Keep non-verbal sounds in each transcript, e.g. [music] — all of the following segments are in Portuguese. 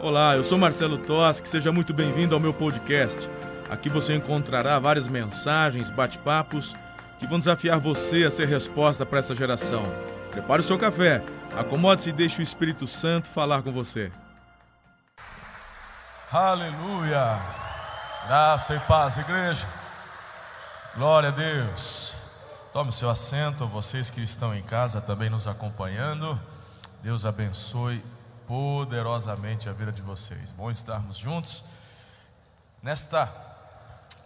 Olá, eu sou Marcelo Toschi, seja muito bem-vindo ao meu podcast. Aqui você encontrará várias mensagens, bate-papos que vão desafiar você a ser resposta para essa geração. Prepare o seu café, acomode-se e deixe o Espírito Santo falar com você. Aleluia! Graça e paz, igreja. Glória a Deus. Tome seu assento, vocês que estão em casa também nos acompanhando. Deus abençoe poderosamente a vida de vocês. Bom estarmos juntos nesta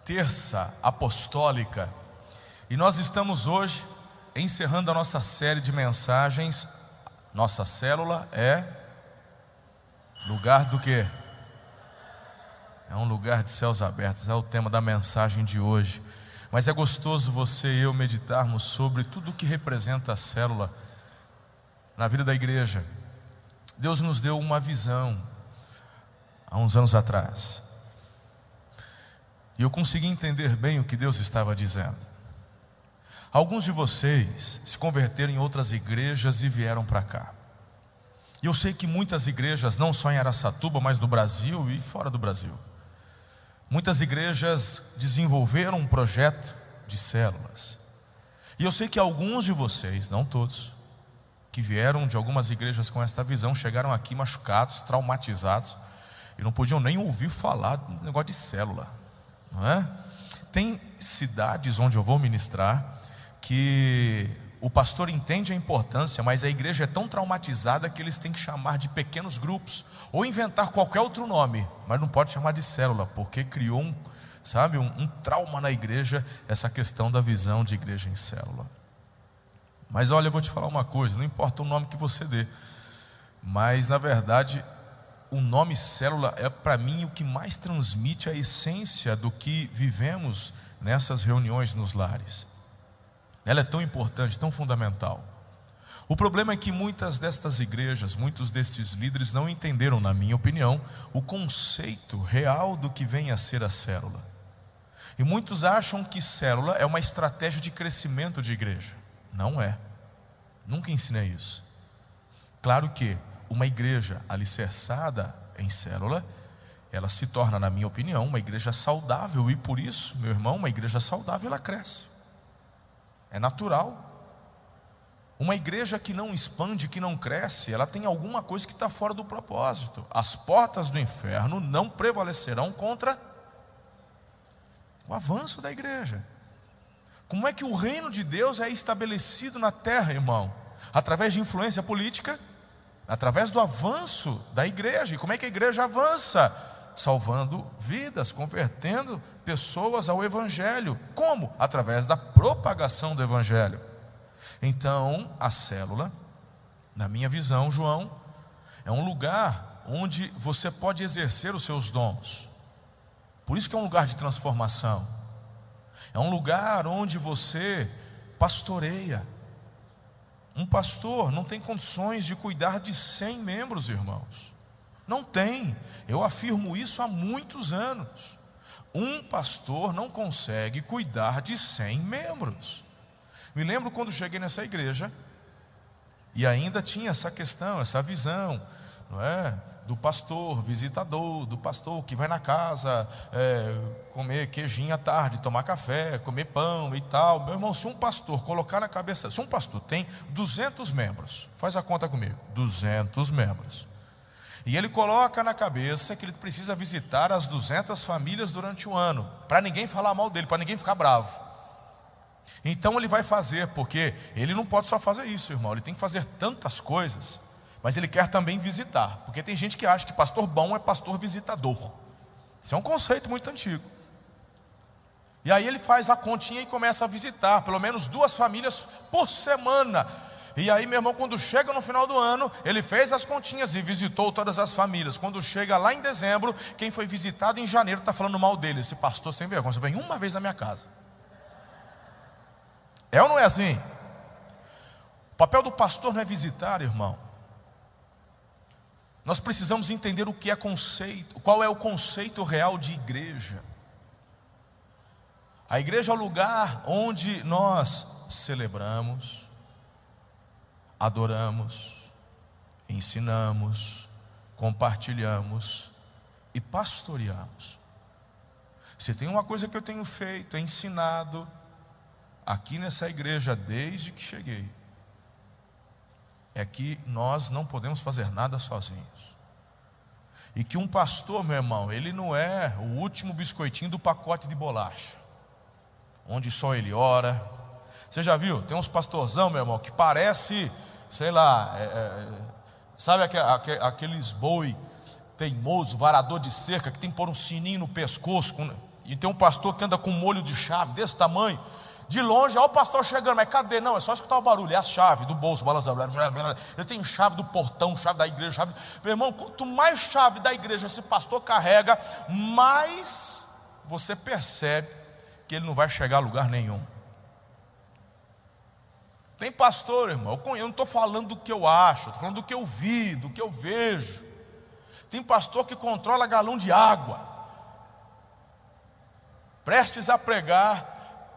terça apostólica. E nós estamos hoje encerrando a nossa série de mensagens. Nossa célula é lugar do que? É um lugar de céus abertos, é o tema da mensagem de hoje. Mas é gostoso você e eu meditarmos sobre tudo o que representa a célula na vida da igreja. Deus nos deu uma visão há uns anos atrás. E eu consegui entender bem o que Deus estava dizendo. Alguns de vocês se converteram em outras igrejas e vieram para cá. E eu sei que muitas igrejas, não só em Araçatuba, mas no Brasil e fora do Brasil, muitas igrejas desenvolveram um projeto de células. E eu sei que alguns de vocês, não todos, que vieram de algumas igrejas com esta visão, chegaram aqui machucados, traumatizados, e não podiam nem ouvir falar do negócio de célula, não é? Tem cidades onde eu vou ministrar que o pastor entende a importância, mas a igreja é tão traumatizada que eles têm que chamar de pequenos grupos, ou inventar qualquer outro nome, mas não pode chamar de célula, porque criou um, sabe, um, um trauma na igreja, essa questão da visão de igreja em célula. Mas olha, eu vou te falar uma coisa: não importa o nome que você dê, mas na verdade, o nome célula é para mim o que mais transmite a essência do que vivemos nessas reuniões nos lares. Ela é tão importante, tão fundamental. O problema é que muitas destas igrejas, muitos destes líderes não entenderam, na minha opinião, o conceito real do que vem a ser a célula. E muitos acham que célula é uma estratégia de crescimento de igreja. Não é. Nunca ensinei isso. Claro que uma igreja alicerçada em célula, ela se torna, na minha opinião, uma igreja saudável e por isso, meu irmão, uma igreja saudável ela cresce. É natural. Uma igreja que não expande, que não cresce, ela tem alguma coisa que está fora do propósito. As portas do inferno não prevalecerão contra o avanço da igreja. Como é que o reino de Deus é estabelecido na terra, irmão? Através de influência política, através do avanço da igreja. E como é que a igreja avança? Salvando vidas, convertendo pessoas ao Evangelho. Como? Através da propagação do Evangelho. Então, a célula, na minha visão, João, é um lugar onde você pode exercer os seus dons. Por isso que é um lugar de transformação. É um lugar onde você pastoreia. Um pastor não tem condições de cuidar de 100 membros, irmãos. Não tem. Eu afirmo isso há muitos anos. Um pastor não consegue cuidar de 100 membros. Me lembro quando cheguei nessa igreja e ainda tinha essa questão, essa visão, não é? Do pastor, visitador, do pastor que vai na casa é, comer queijinho à tarde, tomar café, comer pão e tal. Meu irmão, se um pastor colocar na cabeça, se um pastor tem 200 membros, faz a conta comigo, 200 membros. E ele coloca na cabeça que ele precisa visitar as 200 famílias durante o ano, para ninguém falar mal dele, para ninguém ficar bravo. Então ele vai fazer, porque ele não pode só fazer isso, irmão, ele tem que fazer tantas coisas mas ele quer também visitar, porque tem gente que acha que pastor bom é pastor visitador. Isso é um conceito muito antigo. E aí ele faz a continha e começa a visitar, pelo menos duas famílias por semana. E aí, meu irmão, quando chega no final do ano, ele fez as continhas e visitou todas as famílias. Quando chega lá em dezembro, quem foi visitado em janeiro está falando mal dele. Esse pastor sem vergonha, você vem uma vez na minha casa. É ou não é assim? O papel do pastor não é visitar, irmão. Nós precisamos entender o que é conceito, qual é o conceito real de igreja. A igreja é o lugar onde nós celebramos, adoramos, ensinamos, compartilhamos e pastoreamos. Se tem uma coisa que eu tenho feito, é ensinado aqui nessa igreja desde que cheguei, é que nós não podemos fazer nada sozinhos. E que um pastor, meu irmão, ele não é o último biscoitinho do pacote de bolacha, onde só ele ora. Você já viu? Tem uns pastorzão, meu irmão, que parece, sei lá, é, é, sabe aqueles boi teimoso, varador de cerca, que tem que pôr um sininho no pescoço, com, e tem um pastor que anda com um molho de chave desse tamanho. De longe, olha o pastor chegando, mas cadê? Não, é só escutar o barulho, é a chave do bolso, balançando. Ele tem chave do portão, chave da igreja, chave. Meu irmão, quanto mais chave da igreja esse pastor carrega, mais você percebe que ele não vai chegar a lugar nenhum. Tem pastor, irmão, eu não estou falando do que eu acho, estou falando do que eu vi, do que eu vejo. Tem pastor que controla galão de água, prestes a pregar,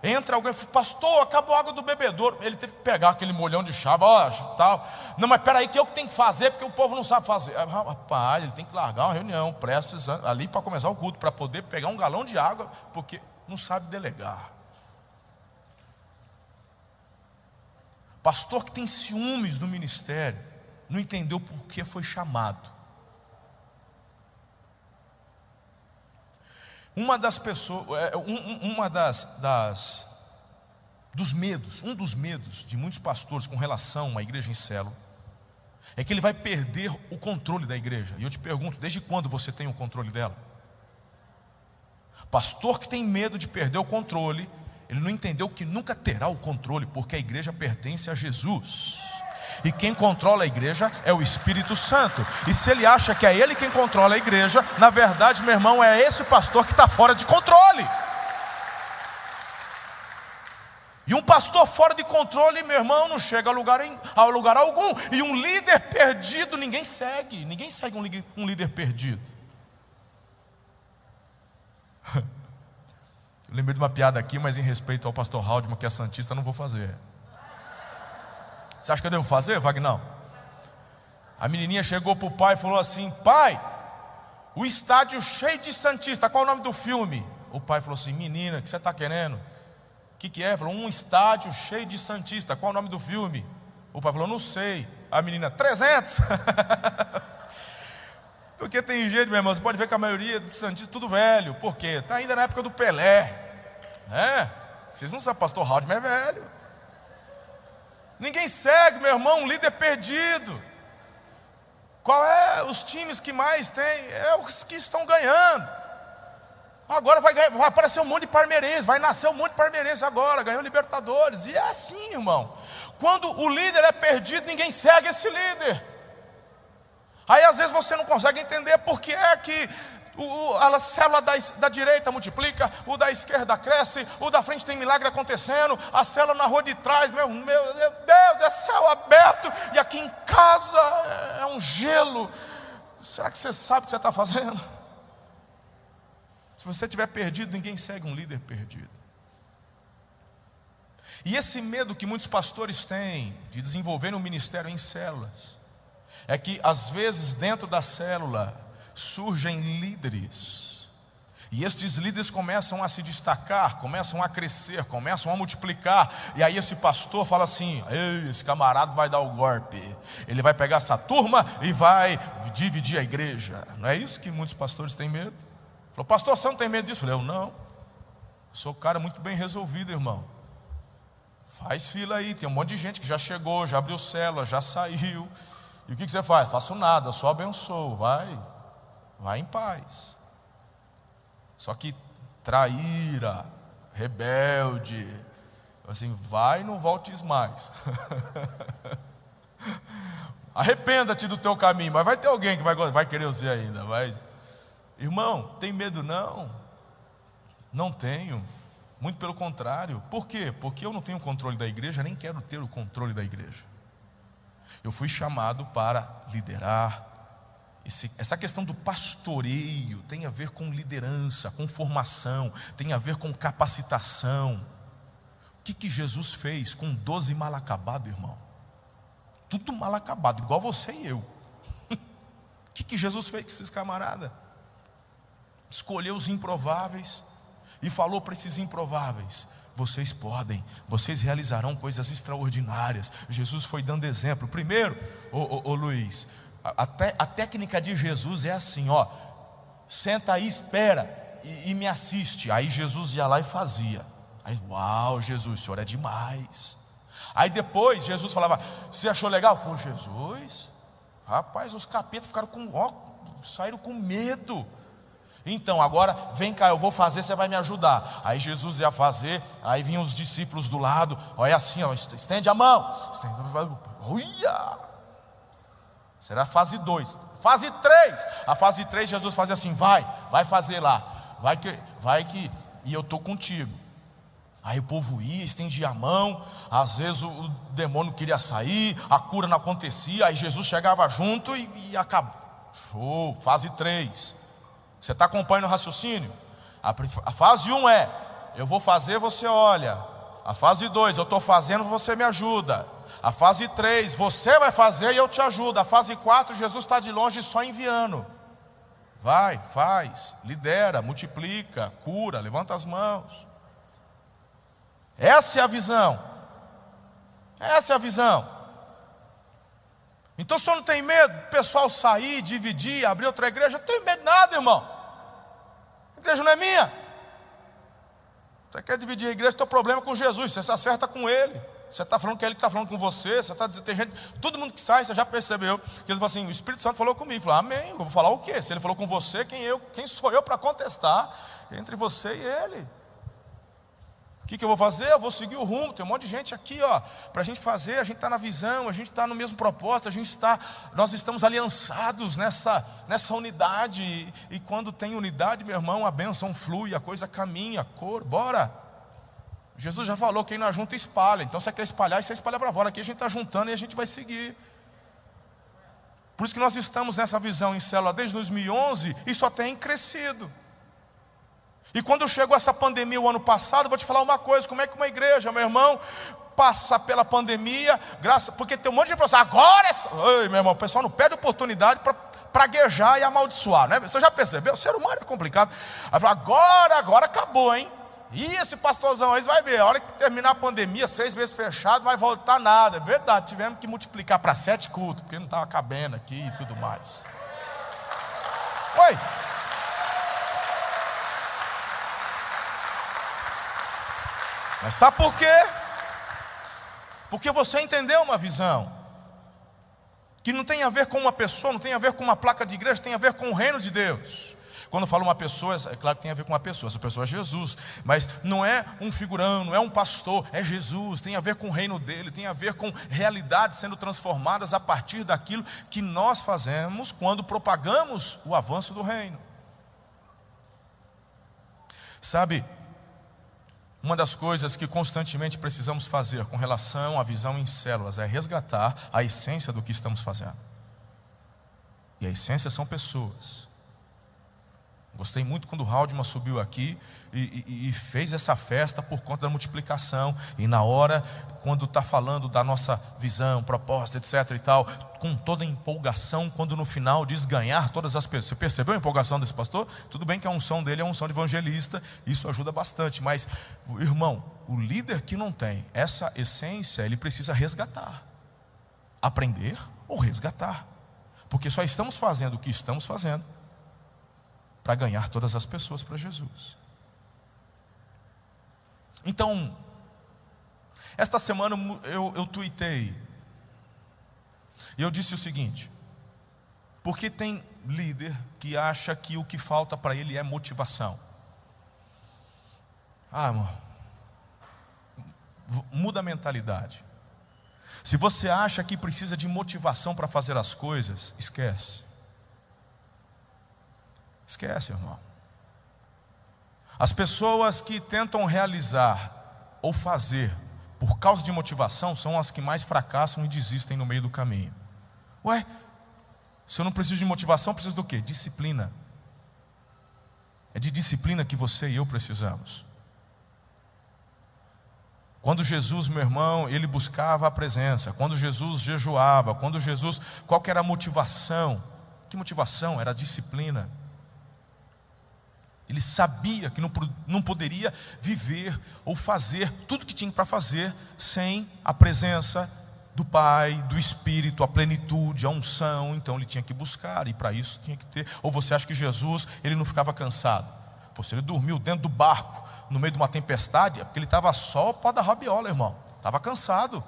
Entra alguém, pastor, acabou a água do bebedouro. Ele teve que pegar aquele molhão de chave, ó, tal. Não, mas peraí, que eu que tenho que fazer, porque o povo não sabe fazer. Ah, rapaz, ele tem que largar uma reunião, prestes ali para começar o culto, para poder pegar um galão de água, porque não sabe delegar. Pastor que tem ciúmes do ministério, não entendeu por que foi chamado. Uma das pessoas, é, uma das, das dos medos, um dos medos de muitos pastores com relação à igreja em célula, é que ele vai perder o controle da igreja. E eu te pergunto, desde quando você tem o controle dela? Pastor que tem medo de perder o controle, ele não entendeu que nunca terá o controle, porque a igreja pertence a Jesus. E quem controla a igreja é o Espírito Santo. E se ele acha que é ele quem controla a igreja, na verdade, meu irmão, é esse pastor que está fora de controle. E um pastor fora de controle, meu irmão, não chega a lugar, em, a lugar algum. E um líder perdido, ninguém segue. Ninguém segue um, um líder perdido. [laughs] Eu lembrei de uma piada aqui, mas em respeito ao pastor Haldman, que é santista, não vou fazer. Você acha que eu devo fazer, Vagnão? A menininha chegou para o pai e falou assim: Pai, o estádio cheio de Santista, qual é o nome do filme? O pai falou assim: Menina, o que você está querendo? O que, que é? Falou: Um estádio cheio de Santista, qual é o nome do filme? O pai falou: Não sei. A menina: 300. [laughs] Porque tem jeito, meu irmão, você pode ver que a maioria de Santistas tudo velho. Por quê? Está ainda na época do Pelé. É? Vocês não sabem, pastor Haldman é velho. Ninguém segue, meu irmão, um líder perdido. Qual é os times que mais tem? É os que estão ganhando. Agora vai, vai aparecer um monte de parmeirense, vai nascer um monte de parmeirense agora, ganhou Libertadores. E é assim, irmão. Quando o líder é perdido, ninguém segue esse líder. Aí às vezes você não consegue entender por que é que o, a célula da, da, direita multiplica, o da esquerda cresce, o da frente tem milagre acontecendo, a célula na rua de trás, meu, meu, Deus, é céu aberto, e aqui em casa é, é um gelo. Será que você sabe o que você está fazendo? Se você estiver perdido, ninguém segue um líder perdido. E esse medo que muitos pastores têm de desenvolver um ministério em células, é que às vezes dentro da célula surgem líderes. E estes líderes começam a se destacar, começam a crescer, começam a multiplicar. E aí esse pastor fala assim: esse camarada vai dar o golpe. Ele vai pegar essa turma e vai dividir a igreja. Não é isso que muitos pastores têm medo? Falou, pastor, você não tem medo disso? Eu falei, eu não. Sou cara muito bem resolvido, irmão. Faz fila aí, tem um monte de gente que já chegou, já abriu célula, já saiu. E o que, que você faz? Faço nada, só abençoo, vai. Vai em paz. Só que traíra, rebelde, assim, vai e não voltes mais. [laughs] Arrependa-te do teu caminho, mas vai ter alguém que vai, vai querer você ainda. Mas, irmão, tem medo não? Não tenho. Muito pelo contrário. Por quê? Porque eu não tenho controle da igreja, nem quero ter o controle da igreja. Eu fui chamado para liderar, esse, essa questão do pastoreio tem a ver com liderança, com formação, tem a ver com capacitação. O que, que Jesus fez com doze mal acabado, irmão? Tudo mal acabado, igual você e eu. [laughs] O que, que, Jesus fez com esses camaradas? Escolheu os improváveis e falou para esses improváveis: vocês podem, vocês realizarão coisas extraordinárias. Jesus foi dando exemplo. Primeiro, ô, ô Luiz, a, a, técnica de Jesus é assim: ó, senta aí, espera e, e me assiste. Aí Jesus ia lá e fazia. Aí, uau, Jesus, o senhor é demais. Aí depois Jesus falava: Você achou legal? Foi Jesus. Rapaz, os capetas ficaram com, ó, saíram com medo. Então, agora vem cá, eu vou fazer, você vai me ajudar. Aí Jesus ia fazer, aí vinham os discípulos do lado, olha assim, ó, estende a mão. Estende, olha! Será a fase 2. Fase 3. A fase 3, Jesus fazia assim: vai, vai fazer lá. Vai que, vai que, e eu estou contigo. Aí o povo ia, estendia a mão, às vezes o, o demônio queria sair, a cura não acontecia, aí Jesus chegava junto e, e acabou. Show, fase 3. Você está acompanhando o raciocínio? A, a fase 1 um é: eu vou fazer, você olha. A fase 2, eu estou fazendo, você me ajuda. A fase 3, você vai fazer e eu te ajudo. A fase 4, Jesus está de longe só enviando. Vai, faz, lidera, multiplica, cura, levanta as mãos. Essa é a visão. Essa é a visão. Então o senhor não tem medo do pessoal sair, dividir, abrir outra igreja? Não tenho medo de nada, irmão igreja não é minha. Você quer dividir a igreja, tem problema com Jesus, você se acerta com ele. Você está falando que é ele que está falando com você, você está dizendo, tem gente, todo mundo que sai, você já percebeu, que ele falou assim, o Espírito Santo falou comigo, falou, amém, eu vou falar o quê? Se ele falou com você, quem eu, quem sou eu para contestar entre você e ele? O que, que, eu vou fazer? Eu vou seguir o rumo. Tem um monte de gente aqui, ó, para a gente fazer. A gente está na visão, a gente está no mesmo propósito, a gente está, nós estamos aliançados nessa, nessa unidade. E, e, quando tem unidade, meu irmão, a bênção flui, a coisa caminha, cor, bora. Jesus já falou: quem não junta espalha. Então você quer espalhar, você espalha para fora. Aqui a gente está juntando e a gente vai seguir. Por isso que nós estamos nessa visão em célula desde 2011 e só tem crescido. E quando chegou essa pandemia o ano passado, vou te falar uma coisa: como é que uma igreja, meu irmão, passa pela pandemia, graça, porque tem um monte de gente falando assim, agora é. Meu irmão, o pessoal não perde oportunidade para praguejar e amaldiçoar, né? Você já percebeu? O ser humano é complicado. Aí fala, agora, agora acabou, hein? E esse pastorzão aí vai ver, a hora que terminar a pandemia, seis meses fechado, vai voltar nada. É verdade, tivemos que multiplicar para sete cultos, porque não estava cabendo aqui e tudo mais. Oi, Mas sabe por quê? Porque você entendeu uma visão que não tem a ver com uma pessoa, não tem a ver com uma placa de igreja, tem a ver com o reino de Deus. Quando falo uma pessoa, é claro que tem a ver com uma pessoa, essa pessoa é Jesus, mas não é um figurão, não é um pastor, é Jesus, tem a ver com o reino dele, tem a ver com realidades sendo transformadas a partir daquilo que nós fazemos quando propagamos o avanço do reino. Sabe, uma das coisas que constantemente precisamos fazer com relação à visão em células é resgatar a essência do que estamos fazendo. E a essência são pessoas. Gostei muito quando o Haldman subiu aqui e, e, e, fez essa festa por conta da multiplicação. E na hora, quando está falando da nossa visão, proposta, etc. e tal, com toda a empolgação, quando no final diz ganhar todas as pessoas. Você percebeu a empolgação desse pastor? Tudo bem que a unção dele é a unção de evangelista, isso ajuda bastante, mas, irmão, o líder que não tem essa essência, ele precisa resgatar. Aprender ou resgatar. Porque só estamos fazendo o que estamos fazendo para ganhar todas as pessoas para Jesus. Então, esta semana eu, eu tuitei, e eu disse o seguinte: porque tem líder que acha que o que falta para ele é motivação. Ah, irmão, muda a mentalidade. Se você acha que precisa de motivação para fazer as coisas, esquece. Esquece, irmão. As pessoas que tentam realizar ou fazer por causa de motivação são as que mais fracassam e desistem no meio do caminho. Ué, se eu não preciso de motivação, preciso do quê? Disciplina. É de disciplina que você e eu precisamos. Quando Jesus, meu irmão, ele buscava a presença, quando Jesus jejuava, quando Jesus, qual que era a motivação? Que motivação? Era a disciplina. Ele sabia que não, não poderia viver ou fazer tudo que tinha para fazer sem a presença do Pai, do Espírito, a plenitude, a unção. Então ele tinha que buscar e para isso tinha que ter. Ou você acha que Jesus ele não ficava cansado? Pô, se ele dormiu dentro do barco no meio de uma tempestade, é porque ele estava só o pó da rabiola, irmão. Estava cansado.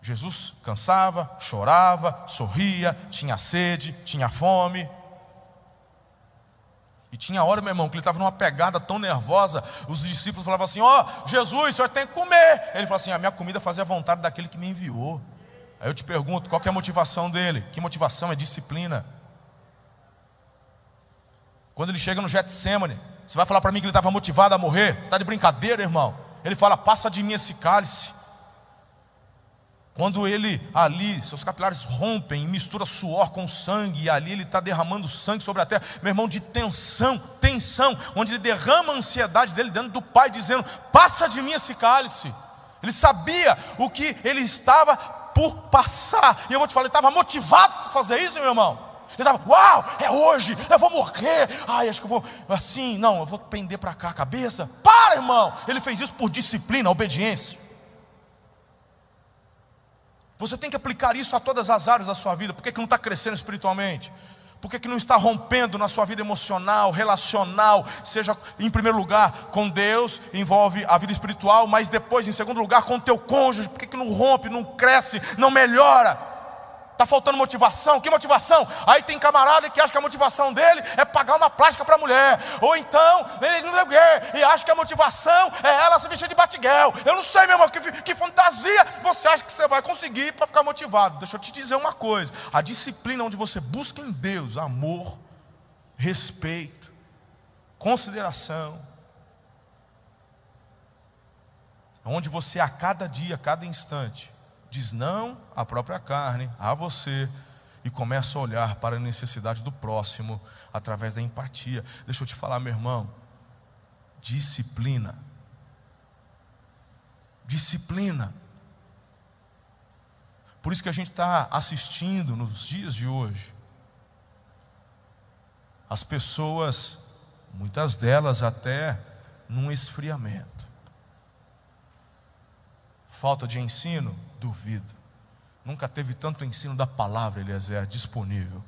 Jesus cansava, chorava, sorria, tinha sede, tinha fome. E tinha hora, meu irmão, que ele estava numa pegada tão nervosa, os discípulos falavam assim: Ó, oh, Jesus, o senhor tem que comer. Ele falou assim: A minha comida fazia vontade daquele que me enviou. Aí eu te pergunto: qual é a motivação dele? Que motivação? É disciplina. Quando ele chega no Getsemane, você vai falar para mim que ele estava motivado a morrer? Você está de brincadeira, irmão? Ele fala: Passa de mim esse cálice. Quando ele ali, seus capilares rompem, mistura suor com sangue, e ali ele está derramando sangue sobre a terra, meu irmão, de tensão, tensão, onde ele derrama a ansiedade dele dentro do Pai, dizendo: Passa de mim esse cálice. Ele sabia o que ele estava por passar, e eu vou te falar, ele estava motivado para fazer isso, meu irmão. Ele estava, uau, é hoje, eu vou morrer. Ai, acho que eu vou, assim, não, eu vou pender para cá a cabeça. Para, irmão. Ele fez isso por disciplina, obediência. Você tem que aplicar isso a todas as áreas da sua vida. Por que, que não está crescendo espiritualmente? Por que, que não está rompendo na sua vida emocional, relacional, seja em primeiro lugar com Deus, envolve a vida espiritual, mas depois, em segundo lugar, com o teu cônjuge? Por que, que não rompe, não cresce, não melhora? Está faltando motivação? Que motivação? Aí tem camarada que acha que a motivação dele é pagar uma plástica para a mulher. Ou então, ele não e acha que a motivação é ela se vestir de batiguel. Eu não sei, meu irmão, que, que fantasia você acha que você vai conseguir para ficar motivado. Deixa eu te dizer uma coisa: a disciplina onde você busca em Deus amor, respeito, consideração, onde você a cada dia, a cada instante, diz não à própria carne, a você, e começa a olhar para a necessidade do próximo através da empatia. Deixa eu te falar, meu irmão, disciplina. Disciplina. Por isso que a gente está assistindo nos dias de hoje. As pessoas, muitas delas até num esfriamento. Falta de ensino, Duvido. Nunca teve tanto ensino da palavra, Eliezer, disponível.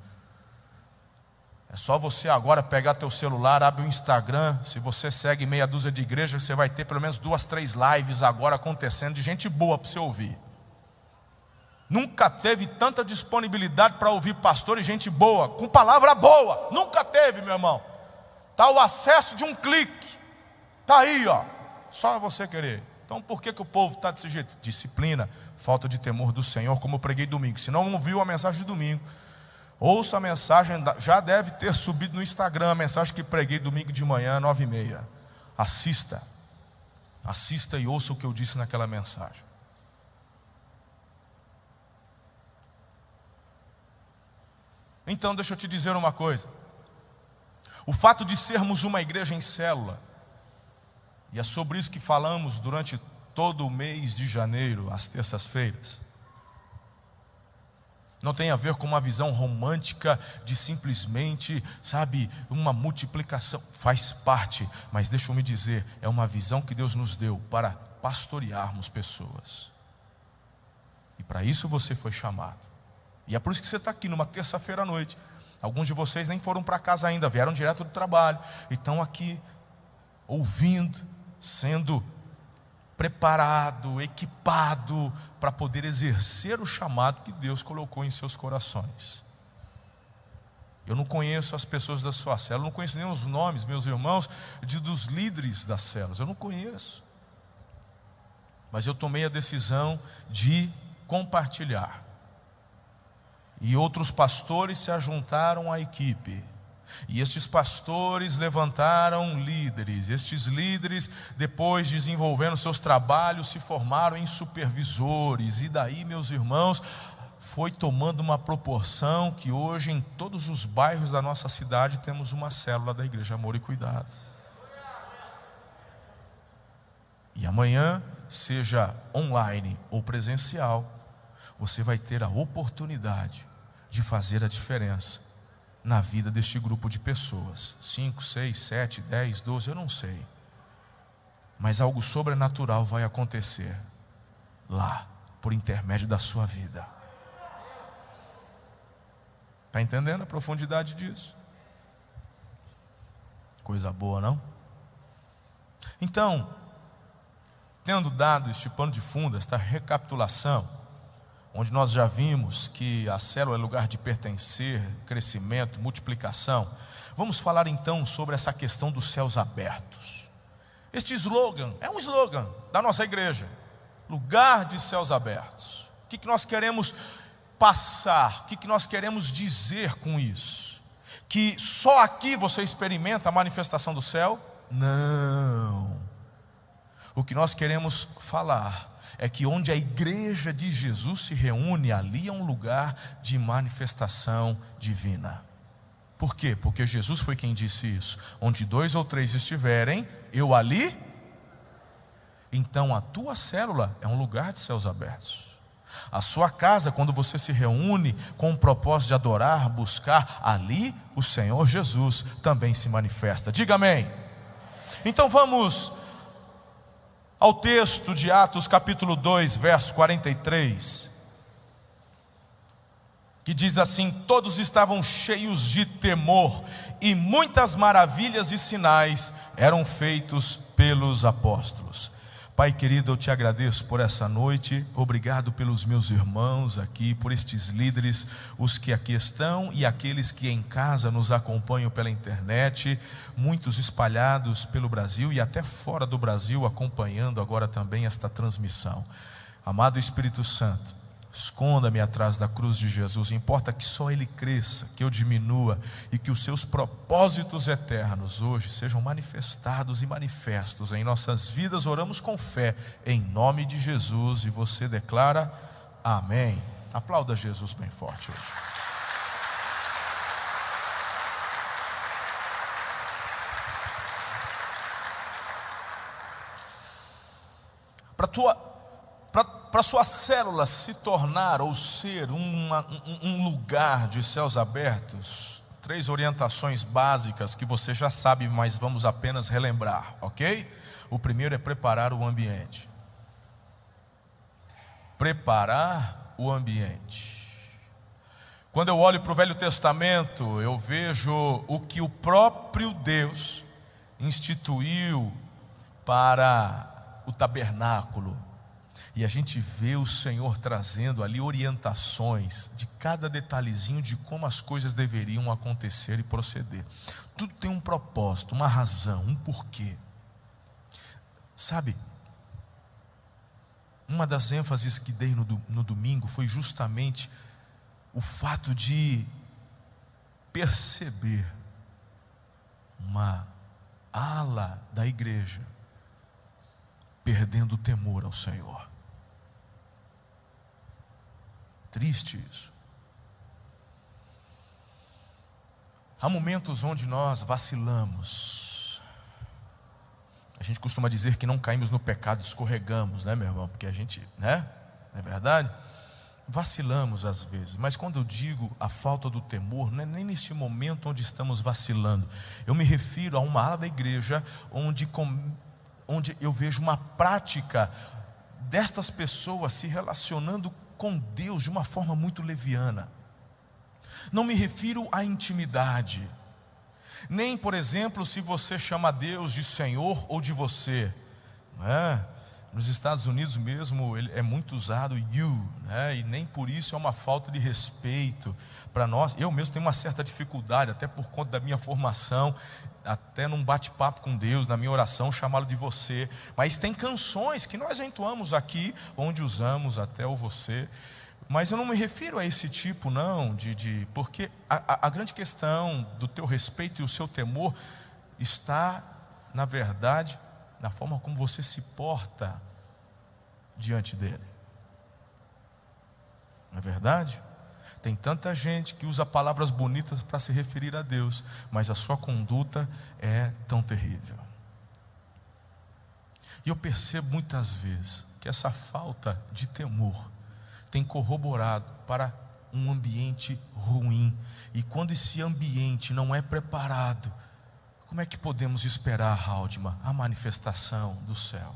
É só você agora pegar teu celular, abre o Instagram. Se você segue meia dúzia de igrejas, você vai ter pelo menos duas, três lives agora acontecendo de gente boa para você ouvir. Nunca teve tanta disponibilidade para ouvir pastor e gente boa, com palavra boa. Nunca teve, meu irmão. Está o acesso de um clique. Está aí, ó. Só você querer. Então por que, que o povo está desse jeito? Disciplina, falta de temor do Senhor, como eu preguei domingo. Se não ouviu a mensagem de domingo, ouça a mensagem, já deve ter subido no Instagram a mensagem que preguei domingo de manhã, nove e meia. Assista, assista e ouça o que eu disse naquela mensagem. Então, deixa eu te dizer uma coisa. O fato de sermos uma igreja em célula, e é sobre isso que falamos durante todo o mês de janeiro, às terças-feiras. Não tem a ver com uma visão romântica de simplesmente, sabe, uma multiplicação. Faz parte, mas deixa eu me dizer, é uma visão que Deus nos deu para pastorearmos pessoas. E para isso você foi chamado. E é por isso que você está aqui numa terça-feira à noite. Alguns de vocês nem foram para casa ainda, vieram direto do trabalho. E estão aqui ouvindo, sendo preparado, equipado para poder exercer o chamado que Deus colocou em seus corações. Eu não conheço as pessoas da sua célula, não conheço nem os nomes, meus irmãos, de, dos líderes das células, eu não conheço. Mas eu tomei a decisão de compartilhar. E outros pastores se ajuntaram à equipe. E estes pastores levantaram líderes. Estes líderes, depois desenvolvendo seus trabalhos, se formaram em supervisores. E daí, meus irmãos, foi tomando uma proporção que hoje em todos os bairros da nossa cidade temos uma célula da Igreja Amor e Cuidado. E amanhã, seja online ou presencial, você vai ter a oportunidade de fazer a diferença na vida deste grupo de pessoas. 5, 6, 7, 10, 12, eu não sei. Mas algo sobrenatural vai acontecer lá, por intermédio da sua vida. Está entendendo a profundidade disso? Coisa boa, não? Então, tendo dado este pano de fundo, esta recapitulação, onde nós já vimos que a célula é lugar de pertencer, crescimento, multiplicação, vamos falar então sobre essa questão dos céus abertos. Este slogan é um slogan da nossa igreja: lugar de céus abertos. O que, nós queremos passar, o que nós queremos dizer com isso? Que só aqui você experimenta a manifestação do céu? Não. O que nós queremos falar é que onde a igreja de Jesus se reúne, ali é um lugar de manifestação divina. Por quê? Porque Jesus foi quem disse isso. Onde dois ou três estiverem, eu ali. Então a tua célula é um lugar de céus abertos. A sua casa, quando você se reúne com o propósito de adorar, buscar, ali o Senhor Jesus também se manifesta. Diga amém. Então vamos ao texto de Atos, capítulo 2, verso 43, que diz assim: Todos estavam cheios de temor, e muitas maravilhas e sinais eram feitos pelos apóstolos. Pai querido, eu te agradeço por essa noite, obrigado pelos meus irmãos aqui, por estes líderes, os que aqui estão e aqueles que em casa nos acompanham pela internet, muitos espalhados pelo Brasil e até fora do Brasil, acompanhando agora também esta transmissão. Amado Espírito Santo, Esconda-me atrás da cruz de Jesus. Importa que só Ele cresça, que eu diminua e que os seus propósitos eternos hoje sejam manifestados e manifestos em nossas vidas. Oramos com fé, em nome de Jesus. E você declara Amém. Aplauda Jesus bem forte hoje. Para tua para sua célula se tornar ou ser uma, um, um lugar de céus abertos, três orientações básicas que você já sabe, mas vamos apenas relembrar, ok? O primeiro é preparar o ambiente. Preparar o ambiente. Quando eu olho para o Velho Testamento, eu vejo o que o próprio Deus instituiu para o tabernáculo, e a gente vê o Senhor trazendo ali orientações de cada detalhezinho de como as coisas deveriam acontecer e proceder. Tudo tem um propósito, uma razão, um porquê. Sabe, uma das ênfases que dei no, no domingo foi justamente o fato de perceber uma ala da igreja perdendo o temor ao Senhor. Triste isso. Há momentos onde nós vacilamos. A gente costuma dizer que não caímos no pecado, escorregamos, né, meu irmão? Porque a gente, né? Não é verdade? Vacilamos às vezes, mas quando eu digo a falta do temor, não é nem nesse momento onde estamos vacilando. Eu me refiro a uma ala da igreja onde, onde eu vejo uma prática destas pessoas se relacionando com Deus de uma forma muito leviana. Não me refiro à intimidade, nem, por exemplo, se você chama Deus de Senhor ou de você. É? Nos Estados Unidos mesmo é muito usado you, né? e nem por isso é uma falta de respeito para nós. Eu mesmo tenho uma certa dificuldade, até por conta da minha formação, até num bate-papo com Deus, na minha oração, chamá-lo de você. Mas tem canções que nós entoamos aqui, onde usamos até o você. Mas eu não me refiro a esse tipo, não, de. de porque a, a grande questão do teu respeito e o seu temor está, na verdade, na forma como você se porta diante dele. Não é verdade? Tem tanta gente que usa palavras bonitas para se referir a Deus, mas a sua conduta é tão terrível. E eu percebo muitas vezes que essa falta de temor tem corroborado para um ambiente ruim. E quando esse ambiente não é preparado, como é que podemos esperar, Haldman, a manifestação do céu?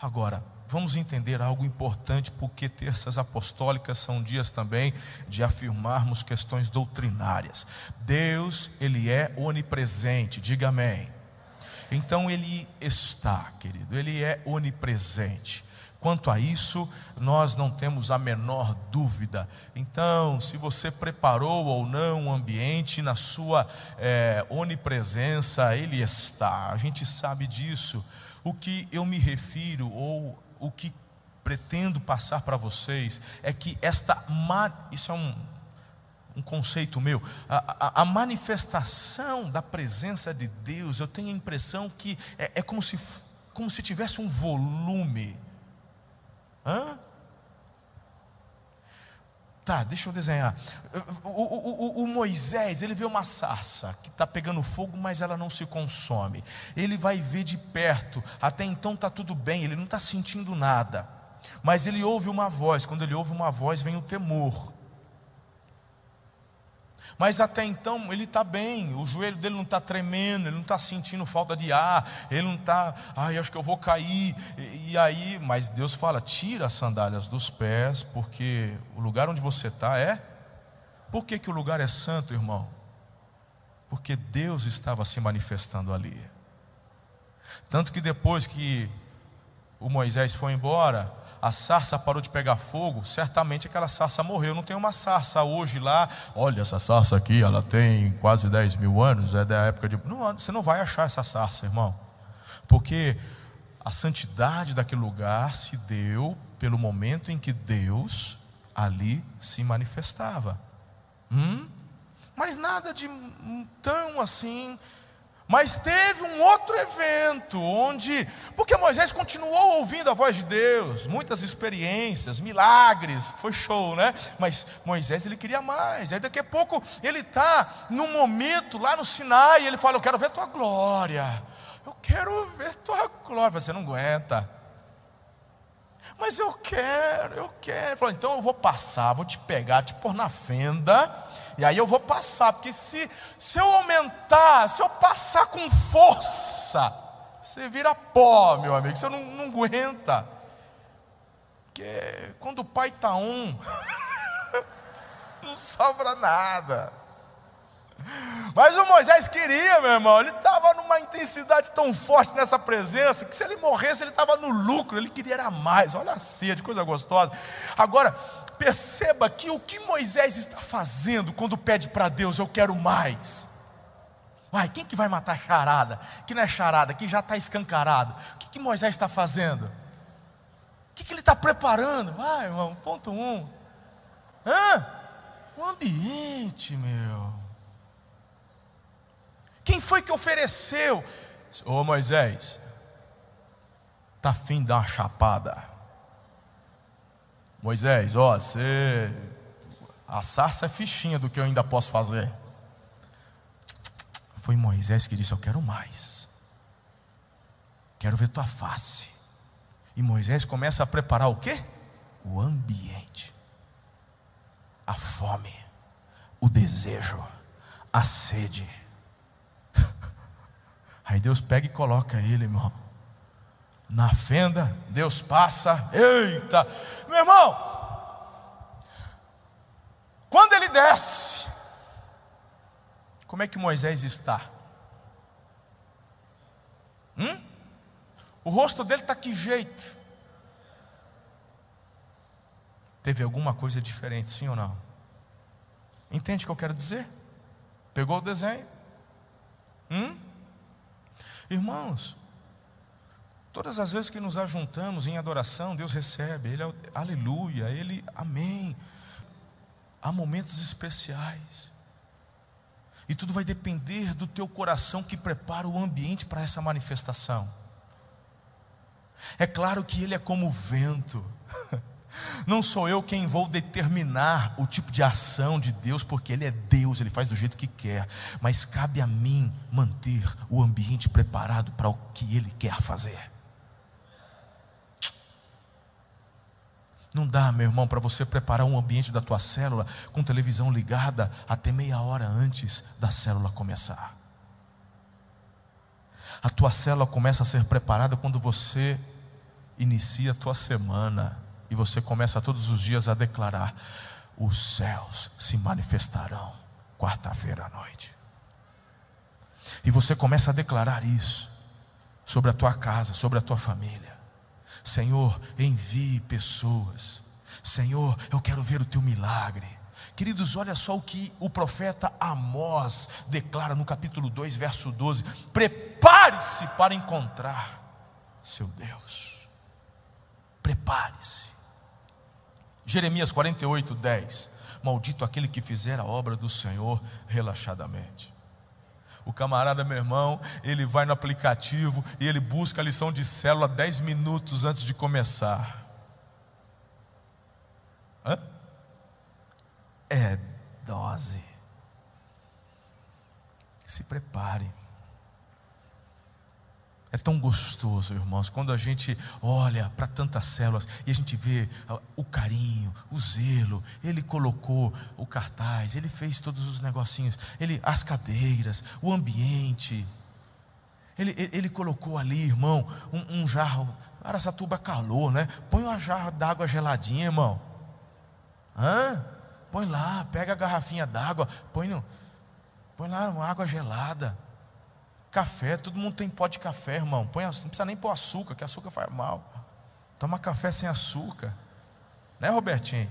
Agora, vamos entender algo importante, porque terças apostólicas são dias também de afirmarmos questões doutrinárias. Deus, Ele é onipresente, diga amém. Então Ele está, querido, Ele é onipresente. Quanto a isso, nós não temos a menor dúvida. Então, se você preparou ou não o ambiente na sua é, onipresença, Ele está. A gente sabe disso. O que eu me refiro, ou o que pretendo passar para vocês, é que esta. Isso é um, um conceito meu. A, a, a, manifestação da presença de Deus, eu tenho a impressão que é, é como, se, como se tivesse um volume. Hã? Tá, deixa eu desenhar. O, o, o, o, Moisés, ele vê uma sarça que está pegando fogo, mas ela não se consome. Ele vai ver de perto, até então está tudo bem, ele não está sentindo nada. Mas ele ouve uma voz, quando ele ouve uma voz, vem o temor. Mas até então ele está bem, o joelho dele não está tremendo, ele não está sentindo falta de ar, ele não está, ai, acho que eu vou cair. E, e, aí, mas Deus fala: tira as sandálias dos pés, porque o lugar onde você está é. Por que, que o lugar é santo, irmão? Porque Deus estava se manifestando ali. Tanto que depois que o Moisés foi embora, a sarça parou de pegar fogo, certamente aquela sarça morreu. Não tem uma sarça hoje lá, olha, essa sarça aqui, ela tem quase 10 mil anos, é da época de. Não, você não vai achar essa sarça, irmão, porque a santidade daquele lugar se deu pelo momento em que Deus ali se manifestava. Hum? Mas nada de tão assim mas teve um outro evento onde, porque Moisés continuou ouvindo a voz de Deus, muitas experiências, milagres, foi show, né? Mas Moisés ele queria mais. Aí daqui a pouco ele está num momento lá no Sinai, ele fala: Eu quero ver tua glória, eu quero ver tua glória. Você não aguenta. Mas eu quero, eu quero. Ele falou, então eu vou passar, vou te pegar, te pôr na fenda e aí eu vou passar, porque se, se eu aumentar, se eu passar com força, você vira pó, meu amigo, você não, não aguenta. Porque quando o pai está um, [laughs] não sobra nada. Mas o Moisés queria, meu irmão, ele estava numa intensidade tão forte nessa presença, que se ele morresse, ele estava no lucro, ele queria era mais. Olha a sede, coisa gostosa. Agora, perceba que o que Moisés está fazendo quando pede para Deus, eu quero mais. Vai, quem que vai matar charada? Que não é charada, que já está escancarado. O que, que Moisés está fazendo? O que, que ele está preparando? Vai, irmão, ponto um. Hã? O ambiente, meu. Quem foi que ofereceu? Ô Moisés, está afim de dar uma chapada? Moisés, ó, você. A sarça é fichinha do que eu ainda posso fazer. Foi Moisés que disse: Eu quero mais. Quero ver tua face. E Moisés começa a preparar o quê? O ambiente. A fome, o desejo, a sede. [laughs] Aí Deus pega e coloca ele, irmão na fenda, Deus passa, eita, meu irmão, quando ele desce, como é que Moisés está? Hum? O rosto dele está que jeito? Teve alguma coisa diferente, sim ou não? Entende o que eu quero dizer? Pegou o desenho? Hum? Irmãos, Todas as vezes que nos ajuntamos em adoração, Deus recebe, Ele é aleluia, Ele amém. Há momentos especiais. E tudo vai depender do teu coração que prepara o ambiente para essa manifestação. É claro que Ele é como o vento. [laughs] Não sou eu quem vou determinar o tipo de ação de Deus, porque Ele é Deus, Ele faz do jeito que quer. Mas cabe a mim manter o ambiente preparado para o que Ele quer fazer. Não dá, meu irmão, para você preparar um ambiente da tua célula com televisão ligada até meia hora antes da célula começar. A tua célula começa a ser preparada quando você inicia a tua semana e você começa todos os dias a declarar: os céus se manifestarão quarta-feira à noite. E você começa a declarar isso sobre a tua casa, sobre a tua família. Senhor, envie pessoas. Senhor, eu quero ver o teu milagre. Queridos, olha só o que o profeta Amós declara no capítulo 2, verso 12: Prepare-se para encontrar seu Deus. Prepare-se. Jeremias 48, 10: Maldito aquele que fizer a obra do Senhor relaxadamente. O camarada, meu irmão, ele vai no aplicativo e ele busca a lição de célula 10 minutos antes de começar. Hã? é dose. Se prepare. É tão gostoso, irmãos, quando a gente olha para tantas células e a gente vê o carinho, o zelo. Ele colocou o cartaz, ele fez todos os negocinhos, ele as cadeiras, o ambiente. Ele, ele, ele colocou ali, irmão, um, um jarro. Aracatuba calor, né? Põe uma jarra d'água geladinha, irmão. Hã? Põe lá, pega a garrafinha d'água, põe, no, põe lá uma água gelada. Café, todo mundo tem pó de café, irmão. Põe, não precisa nem pôr açúcar, que açúcar faz mal. Toma café sem açúcar. Né, Robertinho?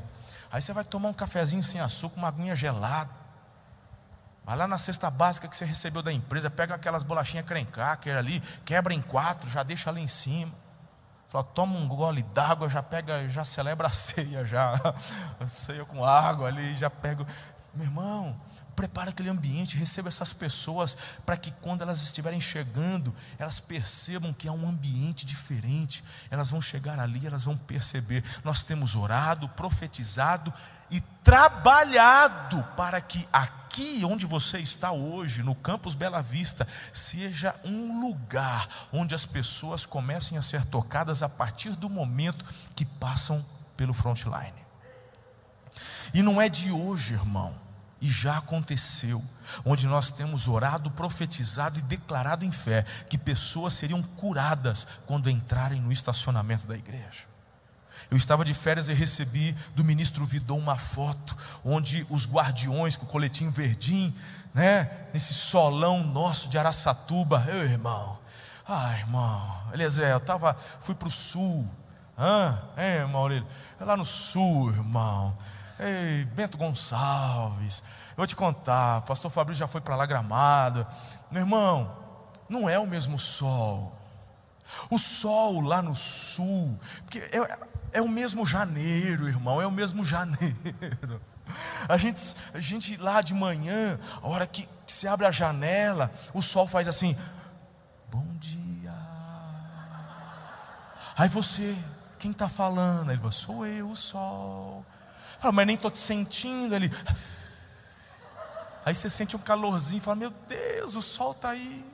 Aí você vai tomar um cafezinho sem açúcar, uma aguinha gelada. Vai lá na cesta básica que você recebeu da empresa, pega aquelas bolachinhas crencacker ali, quebra em quatro, já deixa ali em cima. Fala, toma um gole d'água, já pega, já celebra a [laughs] ceia, já. A ceia com água ali, já pega. Meu irmão, prepara aquele ambiente, receba essas pessoas para que quando elas estiverem chegando, elas percebam que há um ambiente diferente. Elas vão chegar ali, elas vão perceber. Nós temos orado, profetizado e trabalhado para que aqui onde você está hoje, no campus Bela Vista, seja um lugar onde as pessoas comecem a ser tocadas a partir do momento que passam pelo frontline. E não é de hoje, irmão, e já aconteceu, onde nós temos orado, profetizado e declarado em fé que pessoas seriam curadas quando entrarem no estacionamento da igreja. Eu estava de férias e recebi do ministro Vidon uma foto onde os guardiões com o coletinho verdinho, né, nesse solão nosso de Araçatuba, eu irmão. Ai, irmão, Eliezer, eu tava, fui para o sul. Hã? Ei, irmão Aurélio, é lá no sul, irmão. Ei, Bento Gonçalves. Eu vou te contar, pastor Fabrício já foi para lá gramado. Meu irmão, não é o mesmo sol. O sol lá no sul, porque é, é o mesmo janeiro, irmão, é o mesmo [laughs] janeiro. A gente, a gente lá de manhã, a hora que se abre a janela, o sol faz assim: Bom dia. Aí você, quem está falando? Ele fala: Sou eu, o sol. Fala, mas nem estou te sentindo. Ele. Aí você sente um calorzinho, fala: Meu Deus, o sol está aí.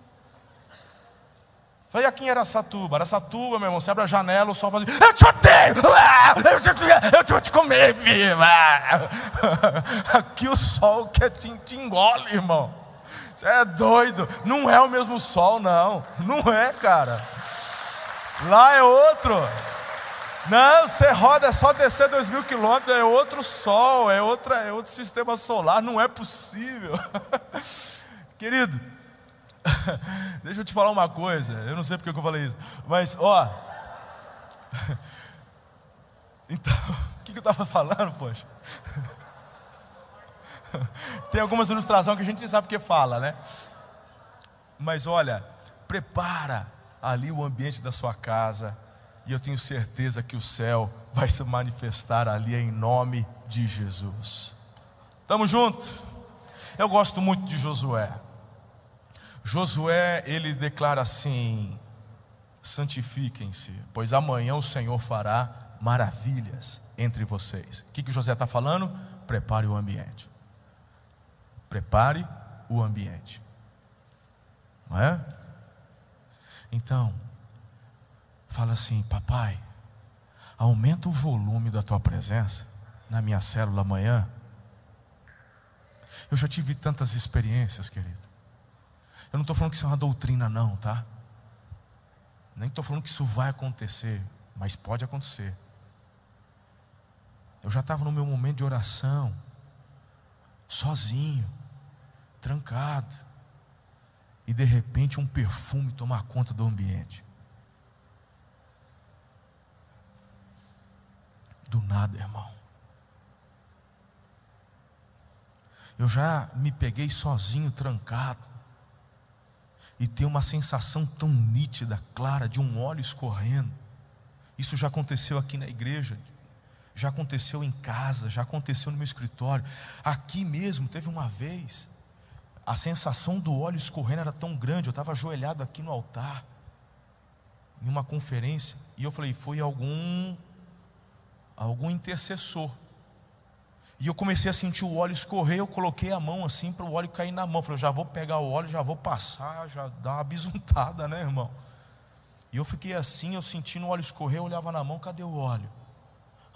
Falei, aqui em Aracatuba, Aracatuba, meu irmão, você abre a janela, o sol faz assim, eu te odeio, ah, eu te, eu te vou te comer, filho. [laughs] Aqui o sol quer te, te engole, irmão. Você é doido, não é o mesmo sol, não, não é, cara. Lá é outro. Não, você roda, é só descer dois mil quilômetros, é outro sol, é, outra, é outro sistema solar, não é possível. [laughs] Querido, [laughs] Deixa eu te falar uma coisa. Eu não sei porque eu falei isso. Mas, ó. [laughs] Então, o que, eu estava falando, poxa? Tem algumas ilustrações que a gente não sabe o que fala, né? Mas olha, prepara ali o ambiente da sua casa. E eu tenho certeza que o céu vai se manifestar ali em nome de Jesus. Estamos juntos? Eu gosto muito de Josué. Josué, ele declara assim: santifiquem-se, pois amanhã o Senhor fará maravilhas entre vocês. O que, que José está falando? Prepare o ambiente. Prepare o ambiente. Não é? Então, fala assim, papai, Aumenta o volume da tua presença na minha célula amanhã. Eu já tive tantas experiências, querido. Eu não estou falando que isso é uma doutrina, não, tá? Nem estou falando que isso vai acontecer, mas pode acontecer. Eu já estava no meu momento de oração, sozinho, trancado, e de repente um perfume tomar conta do ambiente. Do nada, irmão. Eu já me peguei sozinho, trancado, e ter uma sensação tão nítida, clara, de um óleo escorrendo. Isso já aconteceu aqui na igreja, já aconteceu em casa, já aconteceu no meu escritório. Aqui mesmo, teve uma vez, a sensação do óleo escorrendo era tão grande, eu estava ajoelhado aqui no altar, em uma conferência, e eu falei: foi algum, algum intercessor e eu comecei a sentir o óleo escorrer, eu coloquei a mão assim para o óleo cair na mão. Falei, já vou pegar o óleo, já vou passar, já dá uma bisuntada, né, irmão? E eu fiquei assim, eu sentindo o óleo escorrer, eu olhava na mão, cadê o óleo?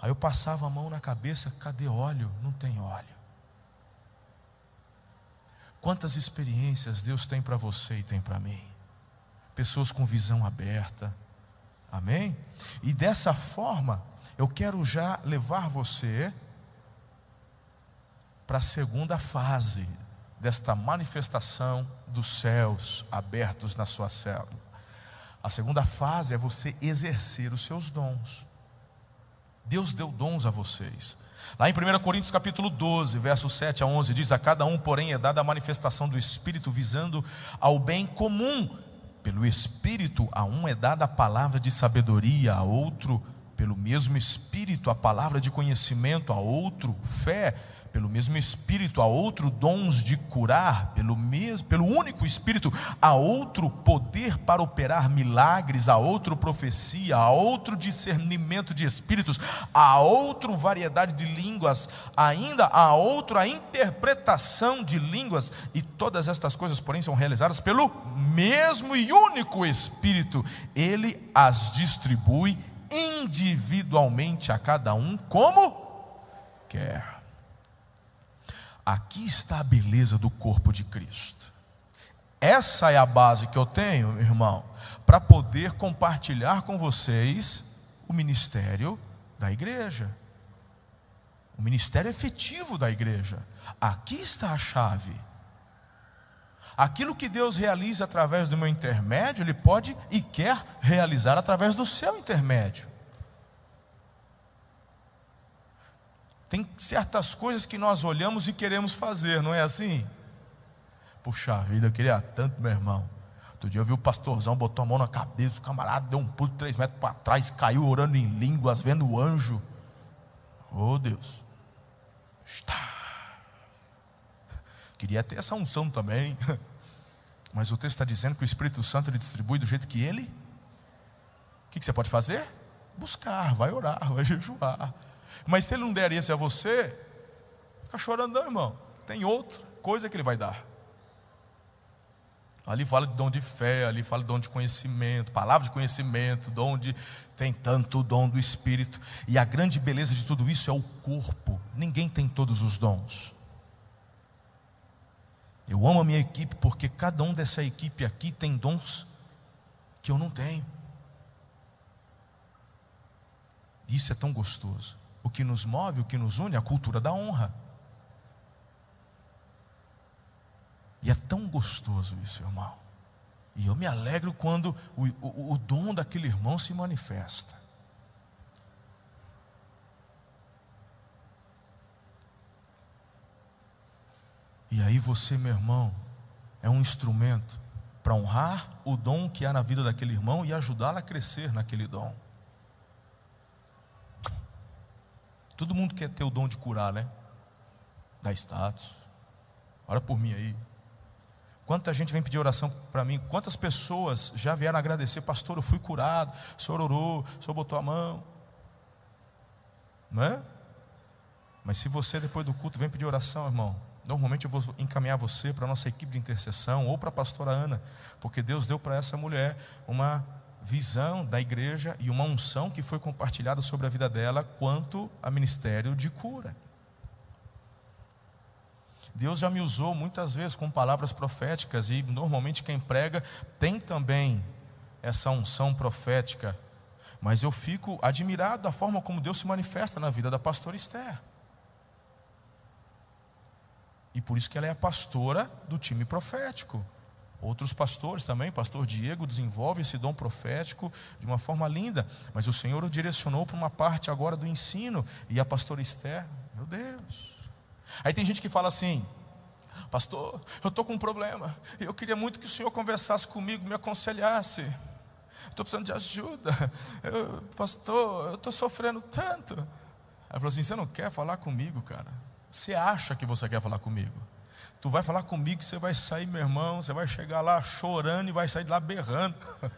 Aí eu passava a mão na cabeça, cadê óleo? Não tem óleo. Quantas experiências Deus tem para você e tem para mim? Pessoas com visão aberta. Amém? E dessa forma, eu quero já levar você para a segunda fase desta manifestação dos céus abertos na sua célula. A segunda fase é você exercer os seus dons. Deus deu dons a vocês. Lá em 1 Coríntios capítulo 12, versos 7 a 11, diz: A cada um, porém, é dada a manifestação do Espírito, visando ao bem comum. Pelo Espírito, a um é dada a palavra de sabedoria, a outro, pelo mesmo Espírito, a palavra de conhecimento, a outro, fé pelo mesmo Espírito, há outro dons de curar, pelo mesmo, pelo único Espírito, há outro poder para operar milagres, há outro profecia, há outro discernimento de espíritos, há outra variedade de línguas, ainda há outra interpretação de línguas, e todas estas coisas, porém, são realizadas pelo mesmo e único Espírito. Ele as distribui individualmente a cada um como quer. Aqui está a beleza do corpo de Cristo. Essa é a base que eu tenho, irmão, para poder compartilhar com vocês o ministério da igreja. O ministério efetivo da igreja. Aqui está a chave. Aquilo que Deus realiza através do meu intermédio, Ele pode e quer realizar através do seu intermédio. Tem certas coisas que nós olhamos e queremos fazer, não é assim? Puxa vida, eu queria tanto, meu irmão. Outro dia eu vi o pastorzão, botou a mão na cabeça, o camarada deu um pulo três metros para trás, caiu orando em línguas, vendo o anjo. Oh Deus. Está. Queria ter essa unção também. [laughs] Mas o texto está dizendo que o Espírito Santo ele distribui do jeito que ele. O que, que você pode fazer? Buscar, vai orar, [laughs] vai jejuar. Mas se ele não der esse a você, fica chorando, não, irmão. Tem outra coisa que ele vai dar. Ali fala de dom de fé, ali fala de dom de conhecimento, palavra de conhecimento, dom de. Tem tanto dom do Espírito. E a grande beleza de tudo isso é o corpo. Ninguém tem todos os dons. Eu amo a minha equipe porque cada um dessa equipe aqui tem dons que eu não tenho. Isso é tão gostoso. O que nos move, o que nos une, é a cultura da honra. E é tão gostoso isso, irmão. E eu me alegro quando o, o, o dom daquele irmão se manifesta. E aí você, meu irmão, é um instrumento para honrar o dom que há na vida daquele irmão e ajudá-lo a crescer naquele dom. Todo mundo quer ter o dom de curar, né? Dar status. Ora por mim aí. Quanta gente vem pedir oração para mim? Quantas pessoas já vieram agradecer, pastor? Eu fui curado, o senhor orou, o senhor botou a mão. Não é? Mas se você depois do culto vem pedir oração, irmão, normalmente eu vou encaminhar você para a nossa equipe de intercessão ou para a pastora Ana, porque Deus deu para essa mulher uma visão da igreja e uma unção que foi compartilhada sobre a vida dela quanto a ministério de cura. Deus já me usou muitas vezes com palavras proféticas e normalmente quem prega tem também essa unção profética. Mas eu fico admirado da forma como Deus se manifesta na vida da pastora Esther. E por isso que ela é a pastora do time profético. Outros pastores também, pastor Diego, desenvolve esse dom profético de uma forma linda, mas o Senhor o direcionou para uma parte agora do ensino, e a pastora Esther, meu Deus. Aí tem gente que fala assim: Pastor, eu estou com um problema, eu queria muito que o Senhor conversasse comigo, me aconselhasse. Estou precisando de ajuda, eu, pastor, eu estou sofrendo tanto. Ela falou assim: Você não quer falar comigo, cara? Você acha que você quer falar comigo? Tu vai falar comigo que você vai sair, meu irmão, você vai chegar lá chorando e vai sair de lá berrando. [laughs]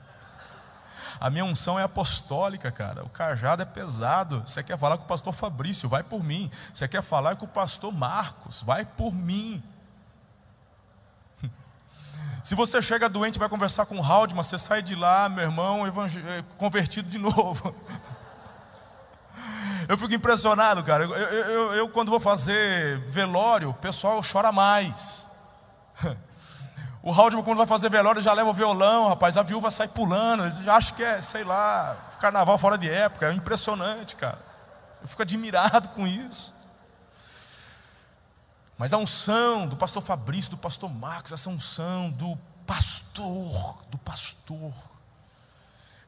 A minha unção é apostólica, cara. O cajado é pesado. Você quer falar com o pastor Fabrício, vai por mim. Você quer falar com o pastor Marcos, vai por mim. [laughs] Se você chega doente e vai conversar com o Haldman, você sai de lá, meu irmão, convertido de novo. [laughs] Eu fico impressionado, cara. Eu, eu, eu, eu, quando vou fazer velório, o pessoal chora mais. [laughs] O Raul, quando vai fazer velório, já leva o violão, rapaz. A viúva sai pulando. Acha que é, sei lá, carnaval fora de época. É impressionante, cara. Eu fico admirado com isso. Mas a unção do pastor Fabrício, do pastor Marcos, essa unção do pastor, do pastor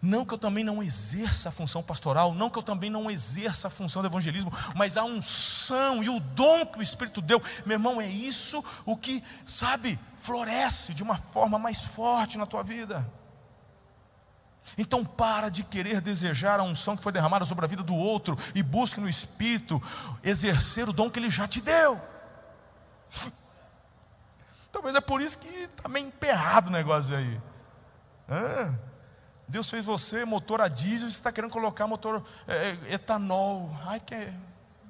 não que eu também não exerça a função pastoral, não que eu também não exerça a função do evangelismo, mas a unção e o dom que o Espírito deu, meu irmão, é isso o que, sabe, floresce de uma forma mais forte na tua vida. Então para de querer desejar a unção que foi derramada sobre a vida do outro e busque no Espírito exercer o dom que ele já te deu. Talvez é por isso que está meio emperrado o negócio aí. Ah. Deus fez você motor a diesel e você está querendo colocar motor é, é, etanol. Ai, que é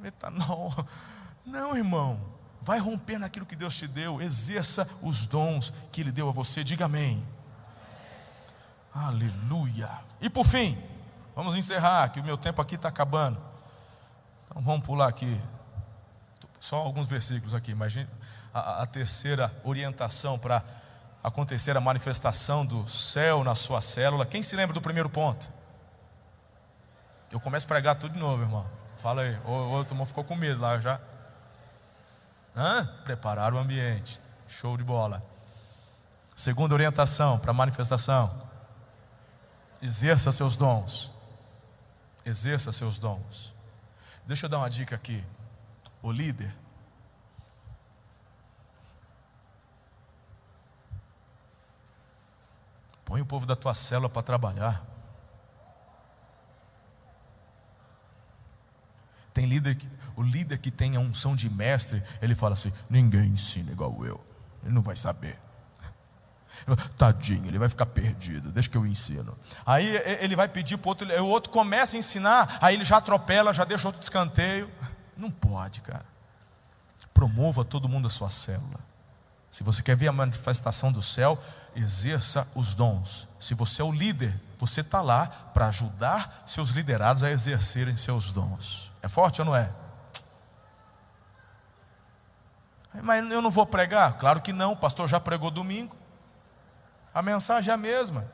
etanol. [laughs] Não, irmão. Vai romper naquilo que Deus te deu. Exerça os dons que Ele deu a você. Diga amém. Aleluia. E por fim, vamos encerrar, que o meu tempo aqui está acabando. Então vamos pular aqui. Só alguns versículos aqui. Imagine a, a terceira orientação para acontecer a manifestação do céu na sua célula. Quem se lembra do primeiro ponto? Eu começo a pregar tudo de novo, irmão. Fala aí. O outro irmão ficou com medo lá já. Hã? Preparar o ambiente. Show de bola. Segunda orientação para manifestação. Exerça seus dons. Exerça seus dons. Deixa eu dar uma dica aqui. O líder Põe o povo da tua célula para trabalhar. Tem líder que, o líder que tem a unção de mestre, ele fala assim: ninguém ensina igual eu. Ele não vai saber. Tadinho, ele vai ficar perdido, deixa que eu ensino. Aí ele vai pedir para o outro, o outro começa a ensinar, aí ele já atropela, já deixa outro descanteio. Não pode, cara. Promova todo mundo a sua célula. Se você quer ver a manifestação do céu, exerça os dons. Se você é o líder, você está lá para ajudar seus liderados a exercerem seus dons. É forte ou não é? Mas eu não vou pregar? Claro que não, o pastor já pregou domingo. A mensagem é a mesma.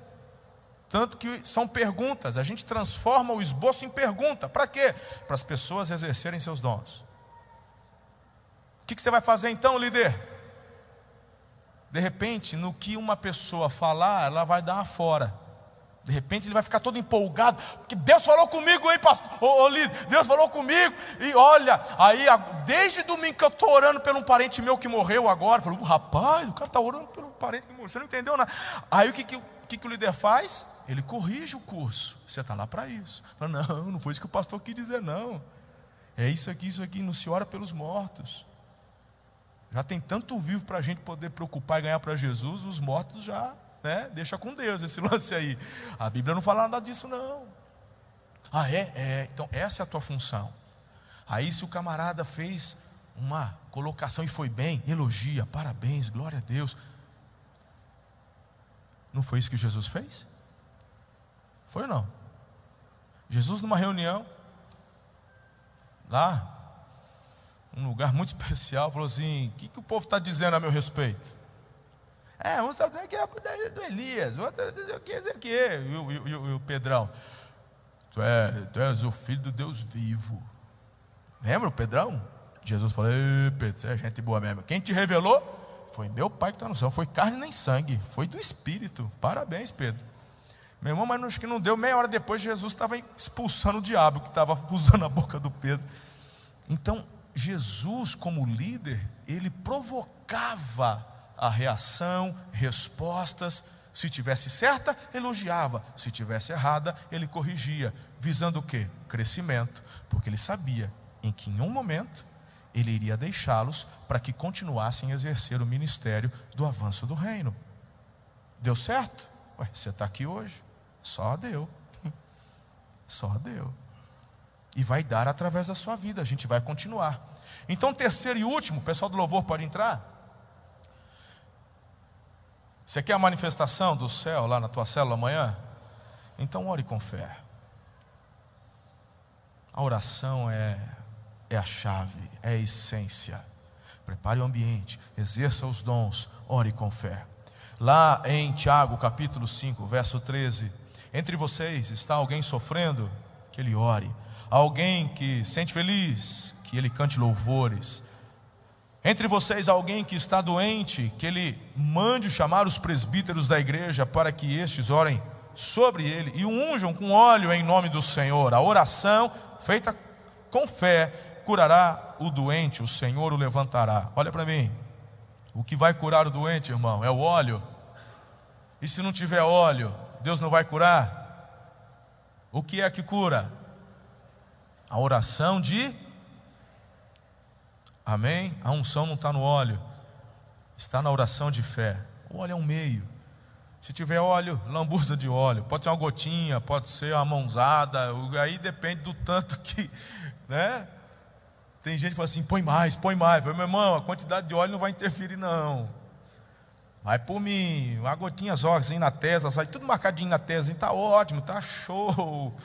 Tanto que são perguntas, a gente transforma o esboço em pergunta. Para quê? Para as pessoas exercerem seus dons. O que você vai fazer então, líder? De repente, no que uma pessoa falar, ela vai dar fora. De repente ele vai ficar todo empolgado, porque Deus falou comigo, hein, pastor? Ô, ô, Deus falou comigo. E olha, aí desde domingo que eu estou orando por um parente meu que morreu agora. Falou, rapaz, o cara está orando pelo parente que morreu. Você não entendeu nada. Aí o que, que, que, que o líder faz? Ele corrige o curso. Você está lá para isso. Fala, não, não foi isso que o pastor quis dizer, não. É isso aqui, isso aqui. Não se ora pelos mortos. Já tem tanto vivo para a gente poder preocupar e ganhar para Jesus, os mortos já, né? Deixa com Deus esse [laughs] lance aí. A Bíblia não fala nada disso, não. Ah, é? É. Então, essa é a tua função. Aí, se o camarada fez uma colocação e foi bem, elogia, parabéns, glória a Deus. Não foi isso que Jesus fez? Foi ou não? Jesus numa reunião, lá, um lugar muito [laughs] especial, falou assim: o que, que o povo está dizendo a meu respeito? É, uns estão dizendo que é do Elias, outro dizendo que é que o, e, o, e o Pedrão, tu, é, tu és o filho do Deus vivo. Lembra o Pedrão? Jesus falou: Pedro, você é gente boa mesmo. Quem te revelou? Foi meu pai que está no céu, foi carne nem sangue, foi do Espírito. Parabéns, Pedro. Meu irmão, mas acho que não deu meia hora depois, Jesus estava expulsando o diabo que estava [laughs] usando a boca do Pedro. Então, Jesus, como líder, ele provocava a reação, respostas. Se tivesse certa, elogiava. Se tivesse errada, ele corrigia, visando o quê? Crescimento, porque ele sabia em que em um momento ele iria deixá-los para que continuassem a exercer o ministério do avanço do reino. Deu certo? Ué, você está aqui hoje? Só deu. [laughs] Só deu. E vai dar através da sua vida, a gente vai continuar. Então, terceiro e último, o pessoal do louvor pode entrar? Você quer a manifestação do céu lá na tua célula amanhã? Então ore com fé. A oração é, é a chave, é a essência. Prepare o ambiente, exerça os dons, ore com fé. Lá em Tiago, capítulo 5, verso 13: Entre vocês está alguém sofrendo? Que ele ore. Alguém que sente feliz? Que ele cante louvores entre vocês alguém que está doente, que ele mande chamar os presbíteros da igreja para que estes orem sobre ele e o unjam com óleo em nome do Senhor. A oração feita com fé curará o doente, o Senhor o levantará. Olha para mim. O que vai curar o doente, irmão, é o óleo. E se não tiver óleo, Deus não vai curar? O que é que cura? A oração de Amém? A unção não está no óleo, está na oração de fé. O óleo é um meio. Se tiver óleo, lambuza de óleo. Pode ser uma gotinha, pode ser uma mãozada. Aí depende do tanto que, [laughs] né? Tem gente que fala assim: põe mais, põe mais. Falei, meu irmão, a quantidade de óleo não vai interferir, não. Vai por mim, uma gotinha só, assim na testa, sai tudo marcadinho na testa, assim, tá ótimo, tá show.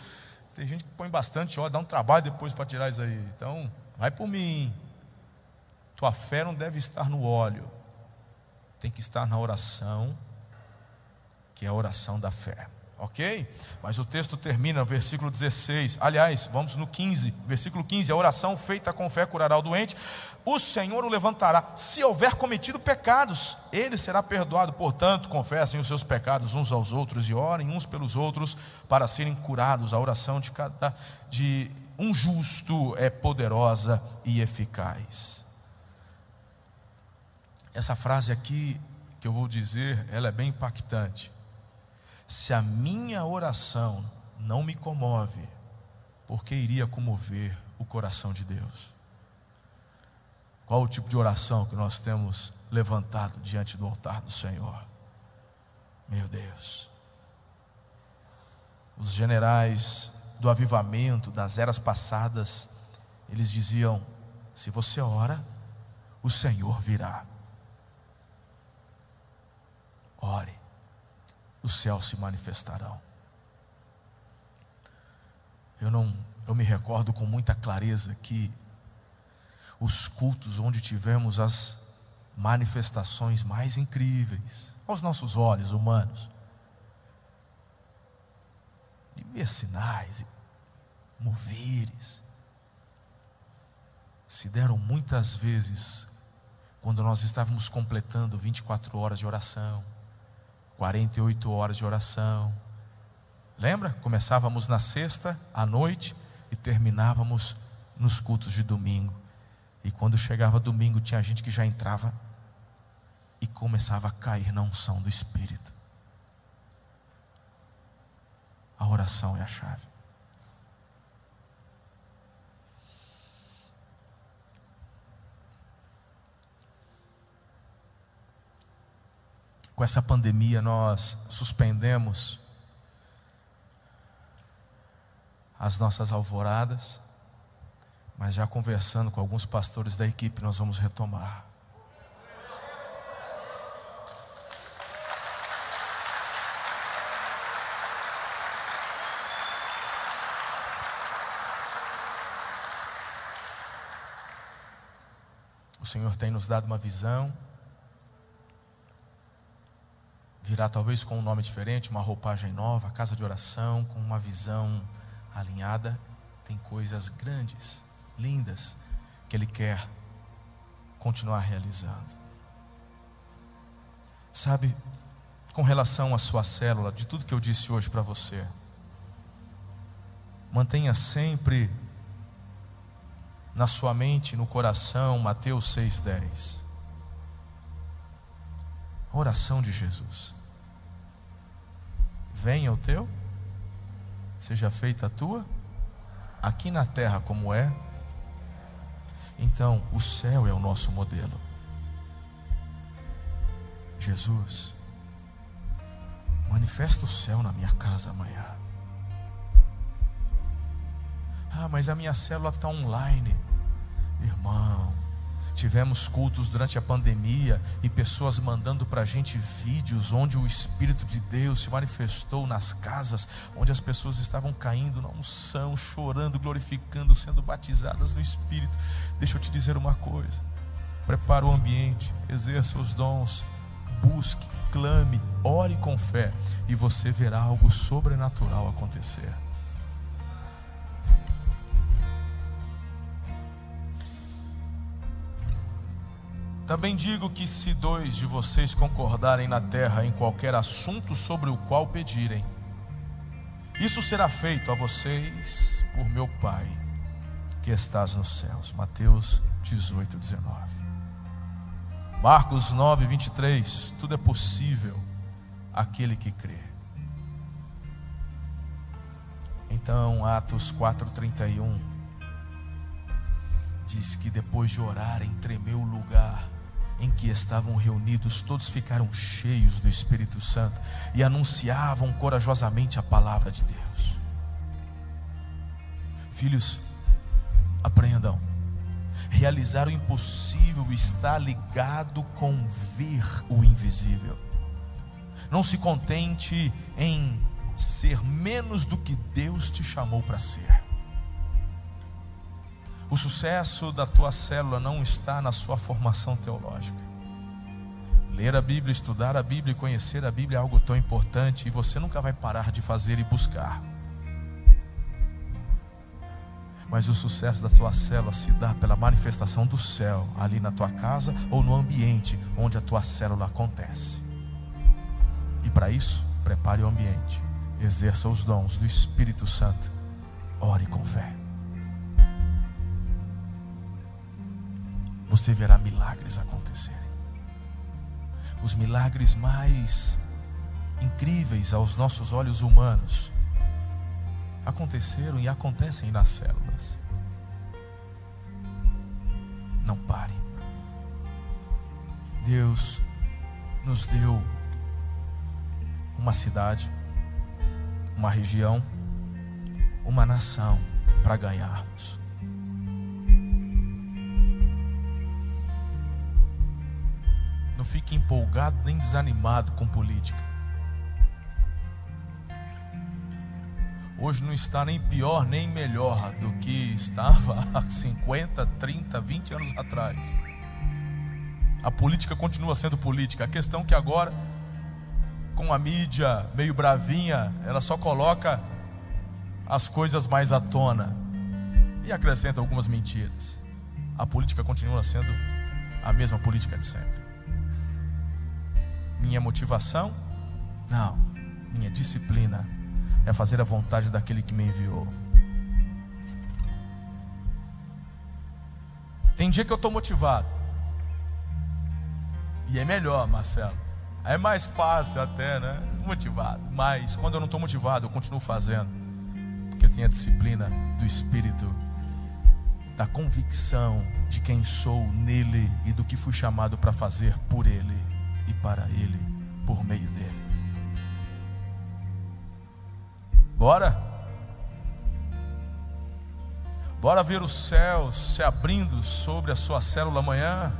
Tem gente que põe bastante óleo, dá um trabalho depois para tirar isso aí. Então, vai por mim. Tua fé não deve estar no óleo, tem que estar na oração, que é a oração da fé. Ok? Mas o texto termina versículo 16. Aliás, vamos no 15. Versículo 15: A oração feita com fé curará o doente. O Senhor o levantará. Se houver cometido pecados, ele será perdoado. Portanto, confessem os seus pecados uns aos outros e orem uns pelos outros para serem curados. A oração de, cada, de um justo é poderosa e eficaz. Essa frase aqui que eu vou dizer, ela é bem impactante. Se a minha oração não me comove, por que iria comover o coração de Deus? Qual o tipo de oração que nós temos levantado diante do altar do Senhor? Meu Deus. Os generais do avivamento das eras passadas, eles diziam: se você ora, o Senhor virá. Ore, os céus se manifestarão. Eu não, eu me recordo com muita clareza que os cultos onde tivemos as manifestações mais incríveis aos nossos olhos humanos, de ver sinais, movires, se deram muitas vezes quando nós estávamos completando 24 horas de oração 48 horas de oração. Lembra? Começávamos na sexta à noite e terminávamos nos cultos de domingo. E quando chegava domingo, tinha gente que já entrava e começava a cair na unção do Espírito. A oração é a chave. com essa pandemia nós suspendemos as nossas alvoradas, mas já conversando com alguns pastores da equipe, nós vamos retomar. O Senhor tem nos dado uma visão. Virá talvez com um nome diferente, uma roupagem nova, casa de oração, com uma visão alinhada. Tem coisas grandes, lindas, que Ele quer continuar realizando. Sabe, com relação à sua célula, de tudo que eu disse hoje para você, mantenha sempre na sua mente, no coração, Mateus 6,10. Oração de Jesus. Venha o teu, seja feita a tua, aqui na terra como é. Então, o céu é o nosso modelo. Jesus, manifesta o céu na minha casa amanhã. Ah, mas a minha célula está online. Irmão, tivemos cultos durante a pandemia e pessoas mandando para a gente vídeos onde o Espírito de Deus se manifestou nas casas, onde as pessoas estavam caindo na unção, chorando, glorificando, sendo batizadas no Espírito. Deixa eu te dizer uma coisa: prepara o ambiente, exerça os dons, busque, clame, ore com fé, e você verá algo sobrenatural acontecer. Também digo que se dois de vocês concordarem na terra em qualquer assunto sobre o qual pedirem, isso será feito a vocês por meu Pai que estás nos céus. Mateus 18, 19. Marcos 9, 23. Tudo é possível aquele que crê. Então, Atos 4, 31 diz que depois de orarem, tremeu o lugar em que estavam reunidos, todos ficaram cheios do Espírito Santo e anunciavam corajosamente a palavra de Deus. Filhos, aprendam. Realizar o impossível está ligado com ver o invisível. Não se contente em ser menos do que Deus te chamou para ser. O sucesso da tua célula não está na sua formação teológica. Ler a Bíblia, estudar a Bíblia e conhecer a Bíblia é algo tão importante e você nunca vai parar de fazer e buscar. Mas o sucesso da tua célula se dá pela manifestação do céu ali na tua casa ou no ambiente onde a tua célula acontece. E para isso, prepare o ambiente, exerça os dons do Espírito Santo, ore com fé. Você verá milagres acontecerem. Os milagres mais incríveis aos nossos olhos humanos aconteceram e acontecem nas células. Não pare. Deus nos deu uma cidade, uma região, uma nação para ganharmos. Não fique empolgado nem desanimado com política. Hoje não está nem pior nem melhor do que estava [laughs] há 50, 30, 20 anos atrás. A política continua sendo política. A questão é que agora, com a mídia meio bravinha, ela só coloca as coisas mais à tona e acrescenta algumas mentiras. A política continua sendo a mesma política de sempre. Minha motivação? Não. Minha disciplina é fazer a vontade daquele que me enviou. Tem dia que eu estou motivado. E é melhor, Marcelo. É mais fácil até, né? Motivado. Mas quando eu não estou motivado, eu continuo fazendo. Porque eu tenho a disciplina do Espírito, da convicção de quem sou nele e do que fui chamado para fazer por ele para Ele por meio dele. Bora? Bora ver os céus se abrindo sobre a sua célula amanhã?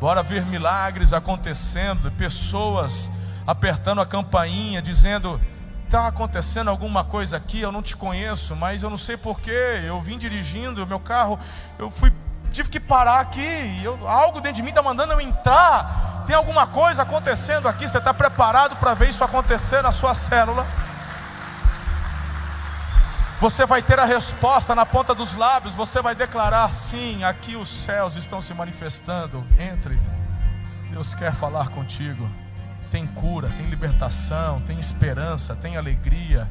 Bora ver milagres acontecendo, pessoas apertando a campainha, dizendo: está acontecendo alguma coisa aqui, eu não te conheço, mas eu não sei porquê. Eu vim dirigindo meu carro, eu fui tive que parar aqui. Eu, algo dentro de mim está mandando eu entrar. Tem alguma coisa acontecendo aqui. Você está preparado para ver isso acontecer na sua célula? Você vai ter a resposta na ponta dos lábios. Você vai declarar: sim, aqui os céus estão se manifestando. Entre. Deus quer falar contigo. Tem cura, tem libertação, tem esperança, tem alegria,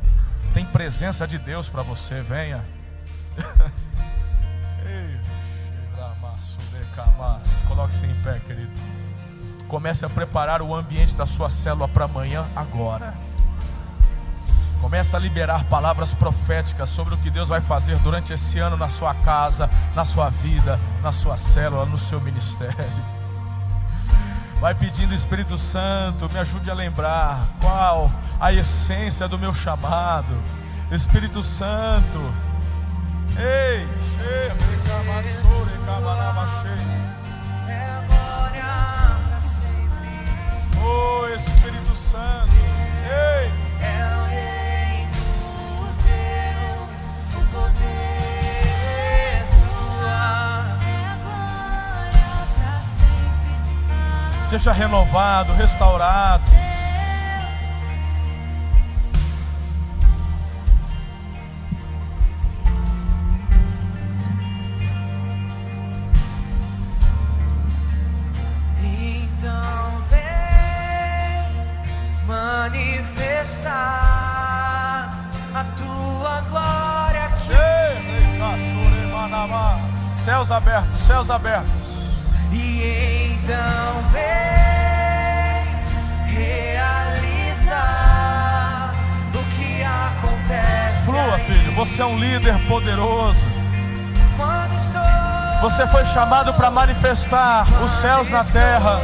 tem presença de Deus para você. Venha. [laughs] Coloque-se em pé, querido. Comece a preparar o ambiente da sua célula para amanhã, agora. Comece a liberar palavras proféticas sobre o que Deus vai fazer durante esse ano na sua casa, na sua vida, na sua célula, no seu ministério. Vai pedindo Espírito Santo, me ajude a lembrar qual a essência do meu chamado. Espírito Santo, ei, cheia, Oh Espírito Santo, ei, é o rei do teu, o poder tua, sempre. Seja renovado, restaurado. Céus abertos, céus abertos. E então vem realizar o que acontece. Flua, filho, você é um líder poderoso. Você foi chamado para manifestar os céus na terra.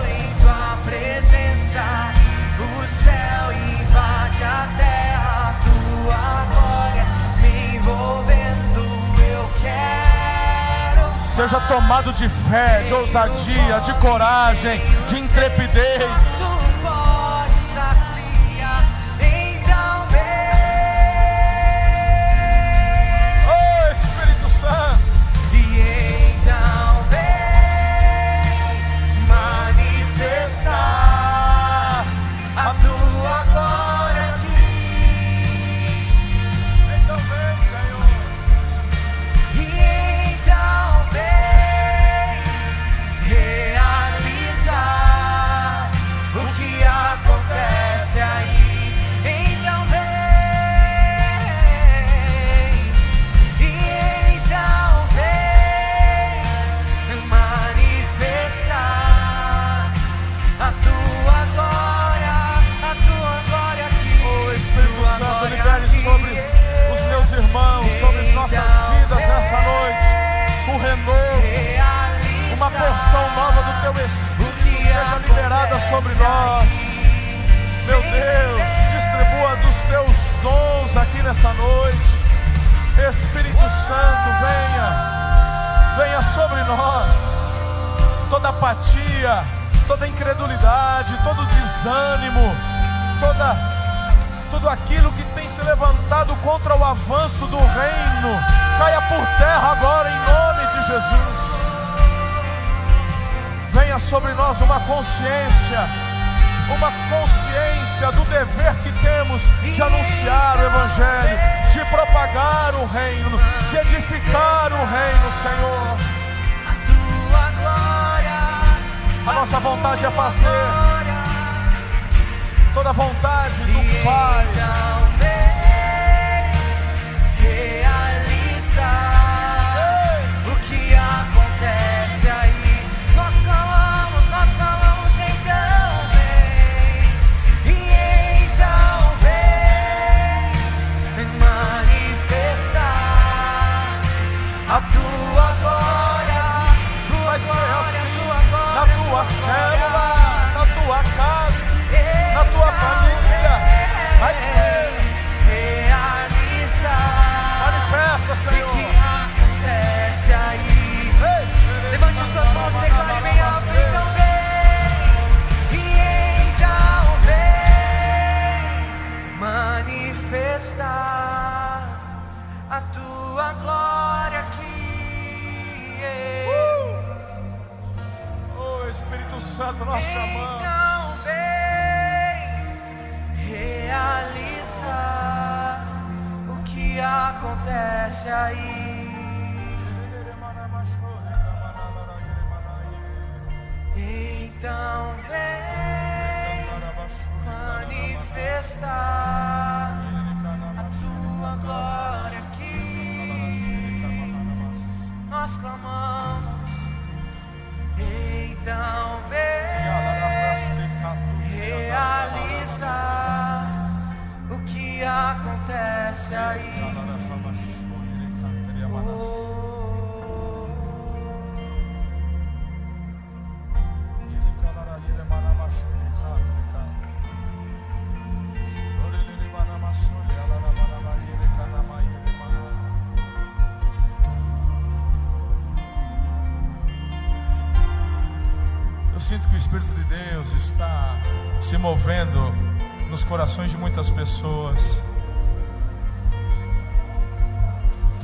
Seja tomado de fé, de ousadia, de coragem, de intrepidez.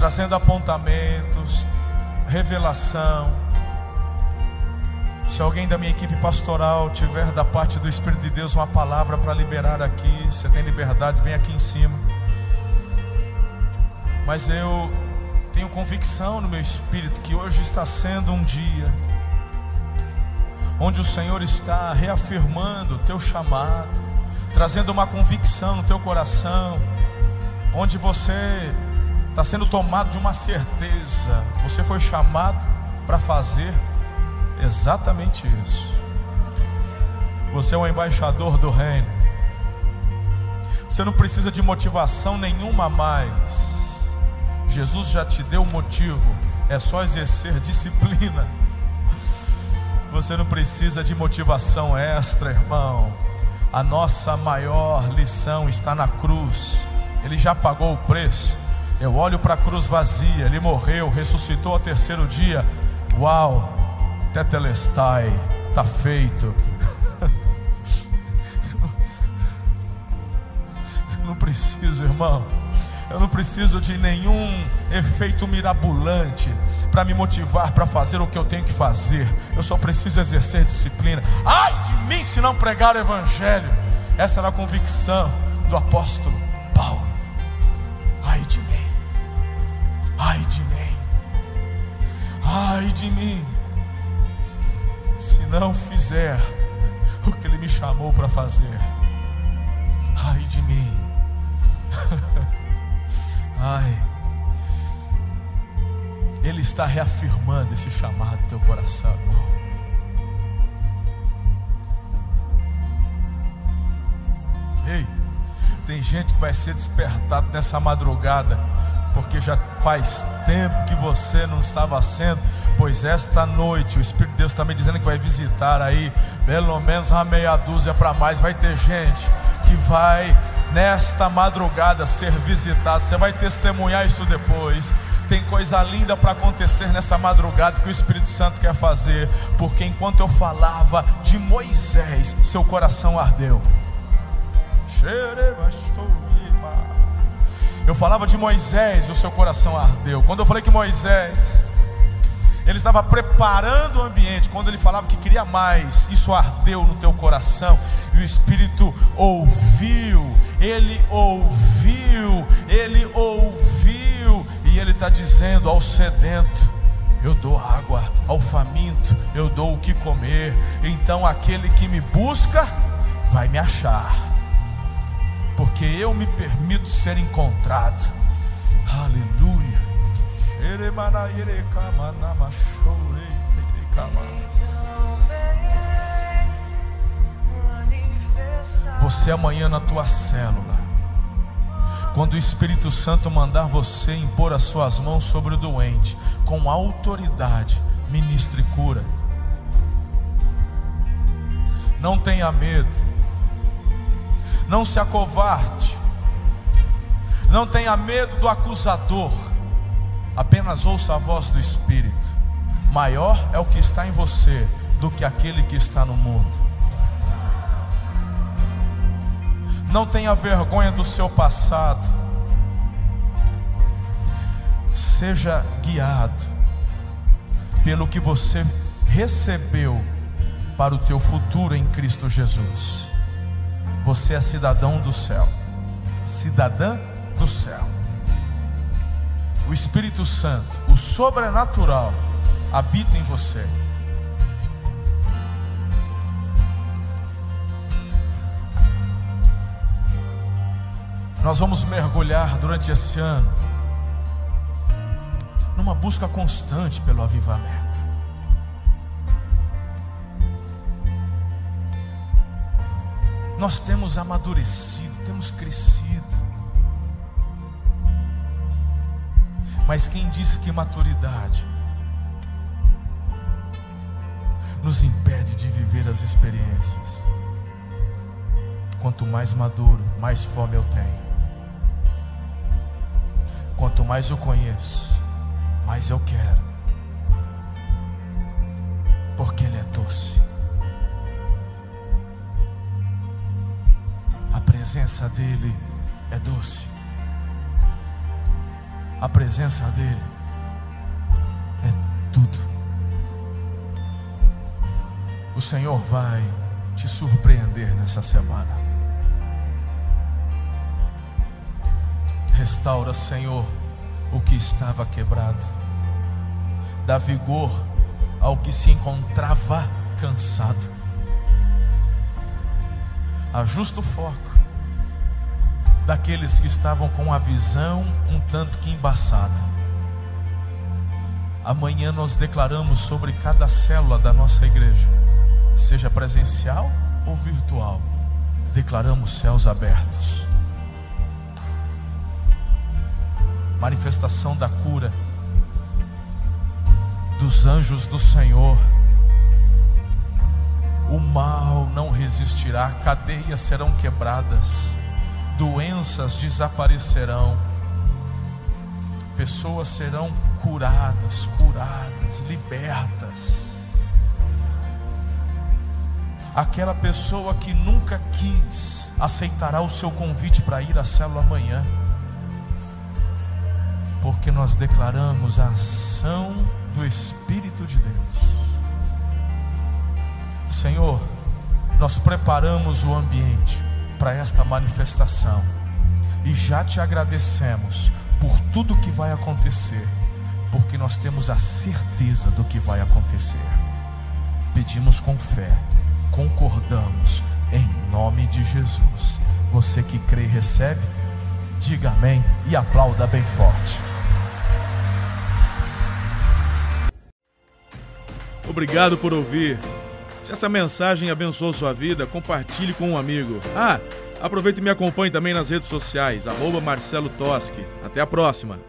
Trazendo apontamentos, revelação. Se alguém da minha equipe pastoral tiver da parte do Espírito de Deus uma palavra para liberar aqui, você tem liberdade, vem aqui em cima. Mas eu tenho convicção no meu espírito que hoje está sendo um dia onde o Senhor está reafirmando o teu chamado, trazendo uma convicção no teu coração, onde você está sendo tomado de uma certeza, você foi chamado para fazer exatamente isso. Você é um embaixador do reino. Você não precisa de motivação nenhuma mais. Jesus já te deu o motivo, é só exercer disciplina. Você não precisa de motivação extra, irmão. A nossa maior lição está na cruz. Ele já pagou o preço. Eu olho para a cruz vazia. Ele morreu, ressuscitou ao terceiro dia. Uau! Tetelestai, está feito. [laughs] Eu não preciso, irmão. Eu não preciso de nenhum efeito mirabolante para me motivar para fazer o que eu tenho que fazer. Eu só preciso exercer disciplina. Ai de mim se não pregar o evangelho. Essa era a convicção do apóstolo Paulo. Ai de mim. Se não fizer o que ele me chamou para fazer. Ai de mim. [laughs] Ai. Ele está reafirmando esse chamado no teu coração, irmão. Ei, tem gente que vai ser despertado nessa madrugada, porque já faz tempo que você não estava sendo, pois esta noite o Espírito de Deus está me dizendo que vai visitar aí, pelo menos uma meia dúzia para mais. Vai ter gente que vai nesta madrugada ser visitado. Você vai testemunhar isso depois. Tem coisa linda para acontecer nessa madrugada que o Espírito Santo quer fazer, porque enquanto eu falava de Moisés, seu coração ardeu. Eu falava de Moisés, o seu coração ardeu. Quando eu falei que Moisés, ele estava preparando o ambiente, quando ele falava que queria mais, isso ardeu no teu coração, e o Espírito ouviu, ele ouviu, ele ouviu, e ele está dizendo ao sedento: Eu dou água, ao faminto, eu dou o que comer. Então aquele que me busca, vai me achar, porque eu me permito ser encontrado. Aleluia. Você amanhã na tua célula, quando o Espírito Santo mandar você impor as suas mãos sobre o doente, com autoridade, ministre cura. Não tenha medo, não se acovarde, não tenha medo do acusador, apenas ouça a voz do Espírito. Maior é o que está em você do que aquele que está no mundo. Não tenha vergonha do seu passado. Seja guiado pelo que você recebeu para o teu futuro em Cristo Jesus. Você é cidadão do céu, cidadã do céu. O Espírito Santo, o sobrenatural, habita em você. Nós vamos mergulhar durante esse ano numa busca constante pelo avivamento. Nós temos amadurecido, temos crescido. Mas quem disse que maturidade nos impede de viver as experiências? Quanto mais maduro, mais fome eu tenho. Quanto mais eu conheço, mais eu quero. Porque Ele é doce. A presença dEle é doce. A presença dEle é tudo. O Senhor vai te surpreender nessa semana. Restaura, Senhor, o que estava quebrado. Dá vigor ao que se encontrava cansado. Ajusta o foco daqueles que estavam com a visão um tanto que embaçada. Amanhã nós declaramos sobre cada célula da nossa igreja, seja presencial ou virtual, declaramos céus abertos manifestação da cura dos anjos do Senhor. O mal não resistirá, cadeias serão quebradas, doenças desaparecerão, pessoas serão curadas, curadas, libertas. Aquela pessoa que nunca quis aceitará o seu convite para ir à célula amanhã porque nós declaramos a ação do Espírito de Deus. Senhor, nós preparamos o ambiente para esta manifestação e já te agradecemos por tudo que vai acontecer, porque nós temos a certeza do que vai acontecer. Pedimos com fé, concordamos em nome de Jesus. Você que crê e recebe, diga amém e aplauda bem forte. Obrigado por ouvir. Se essa mensagem abençoou sua vida, compartilhe com um amigo. Ah, aproveite e me acompanhe também nas redes sociais, arroba Marcelo Toschi. Até a próxima!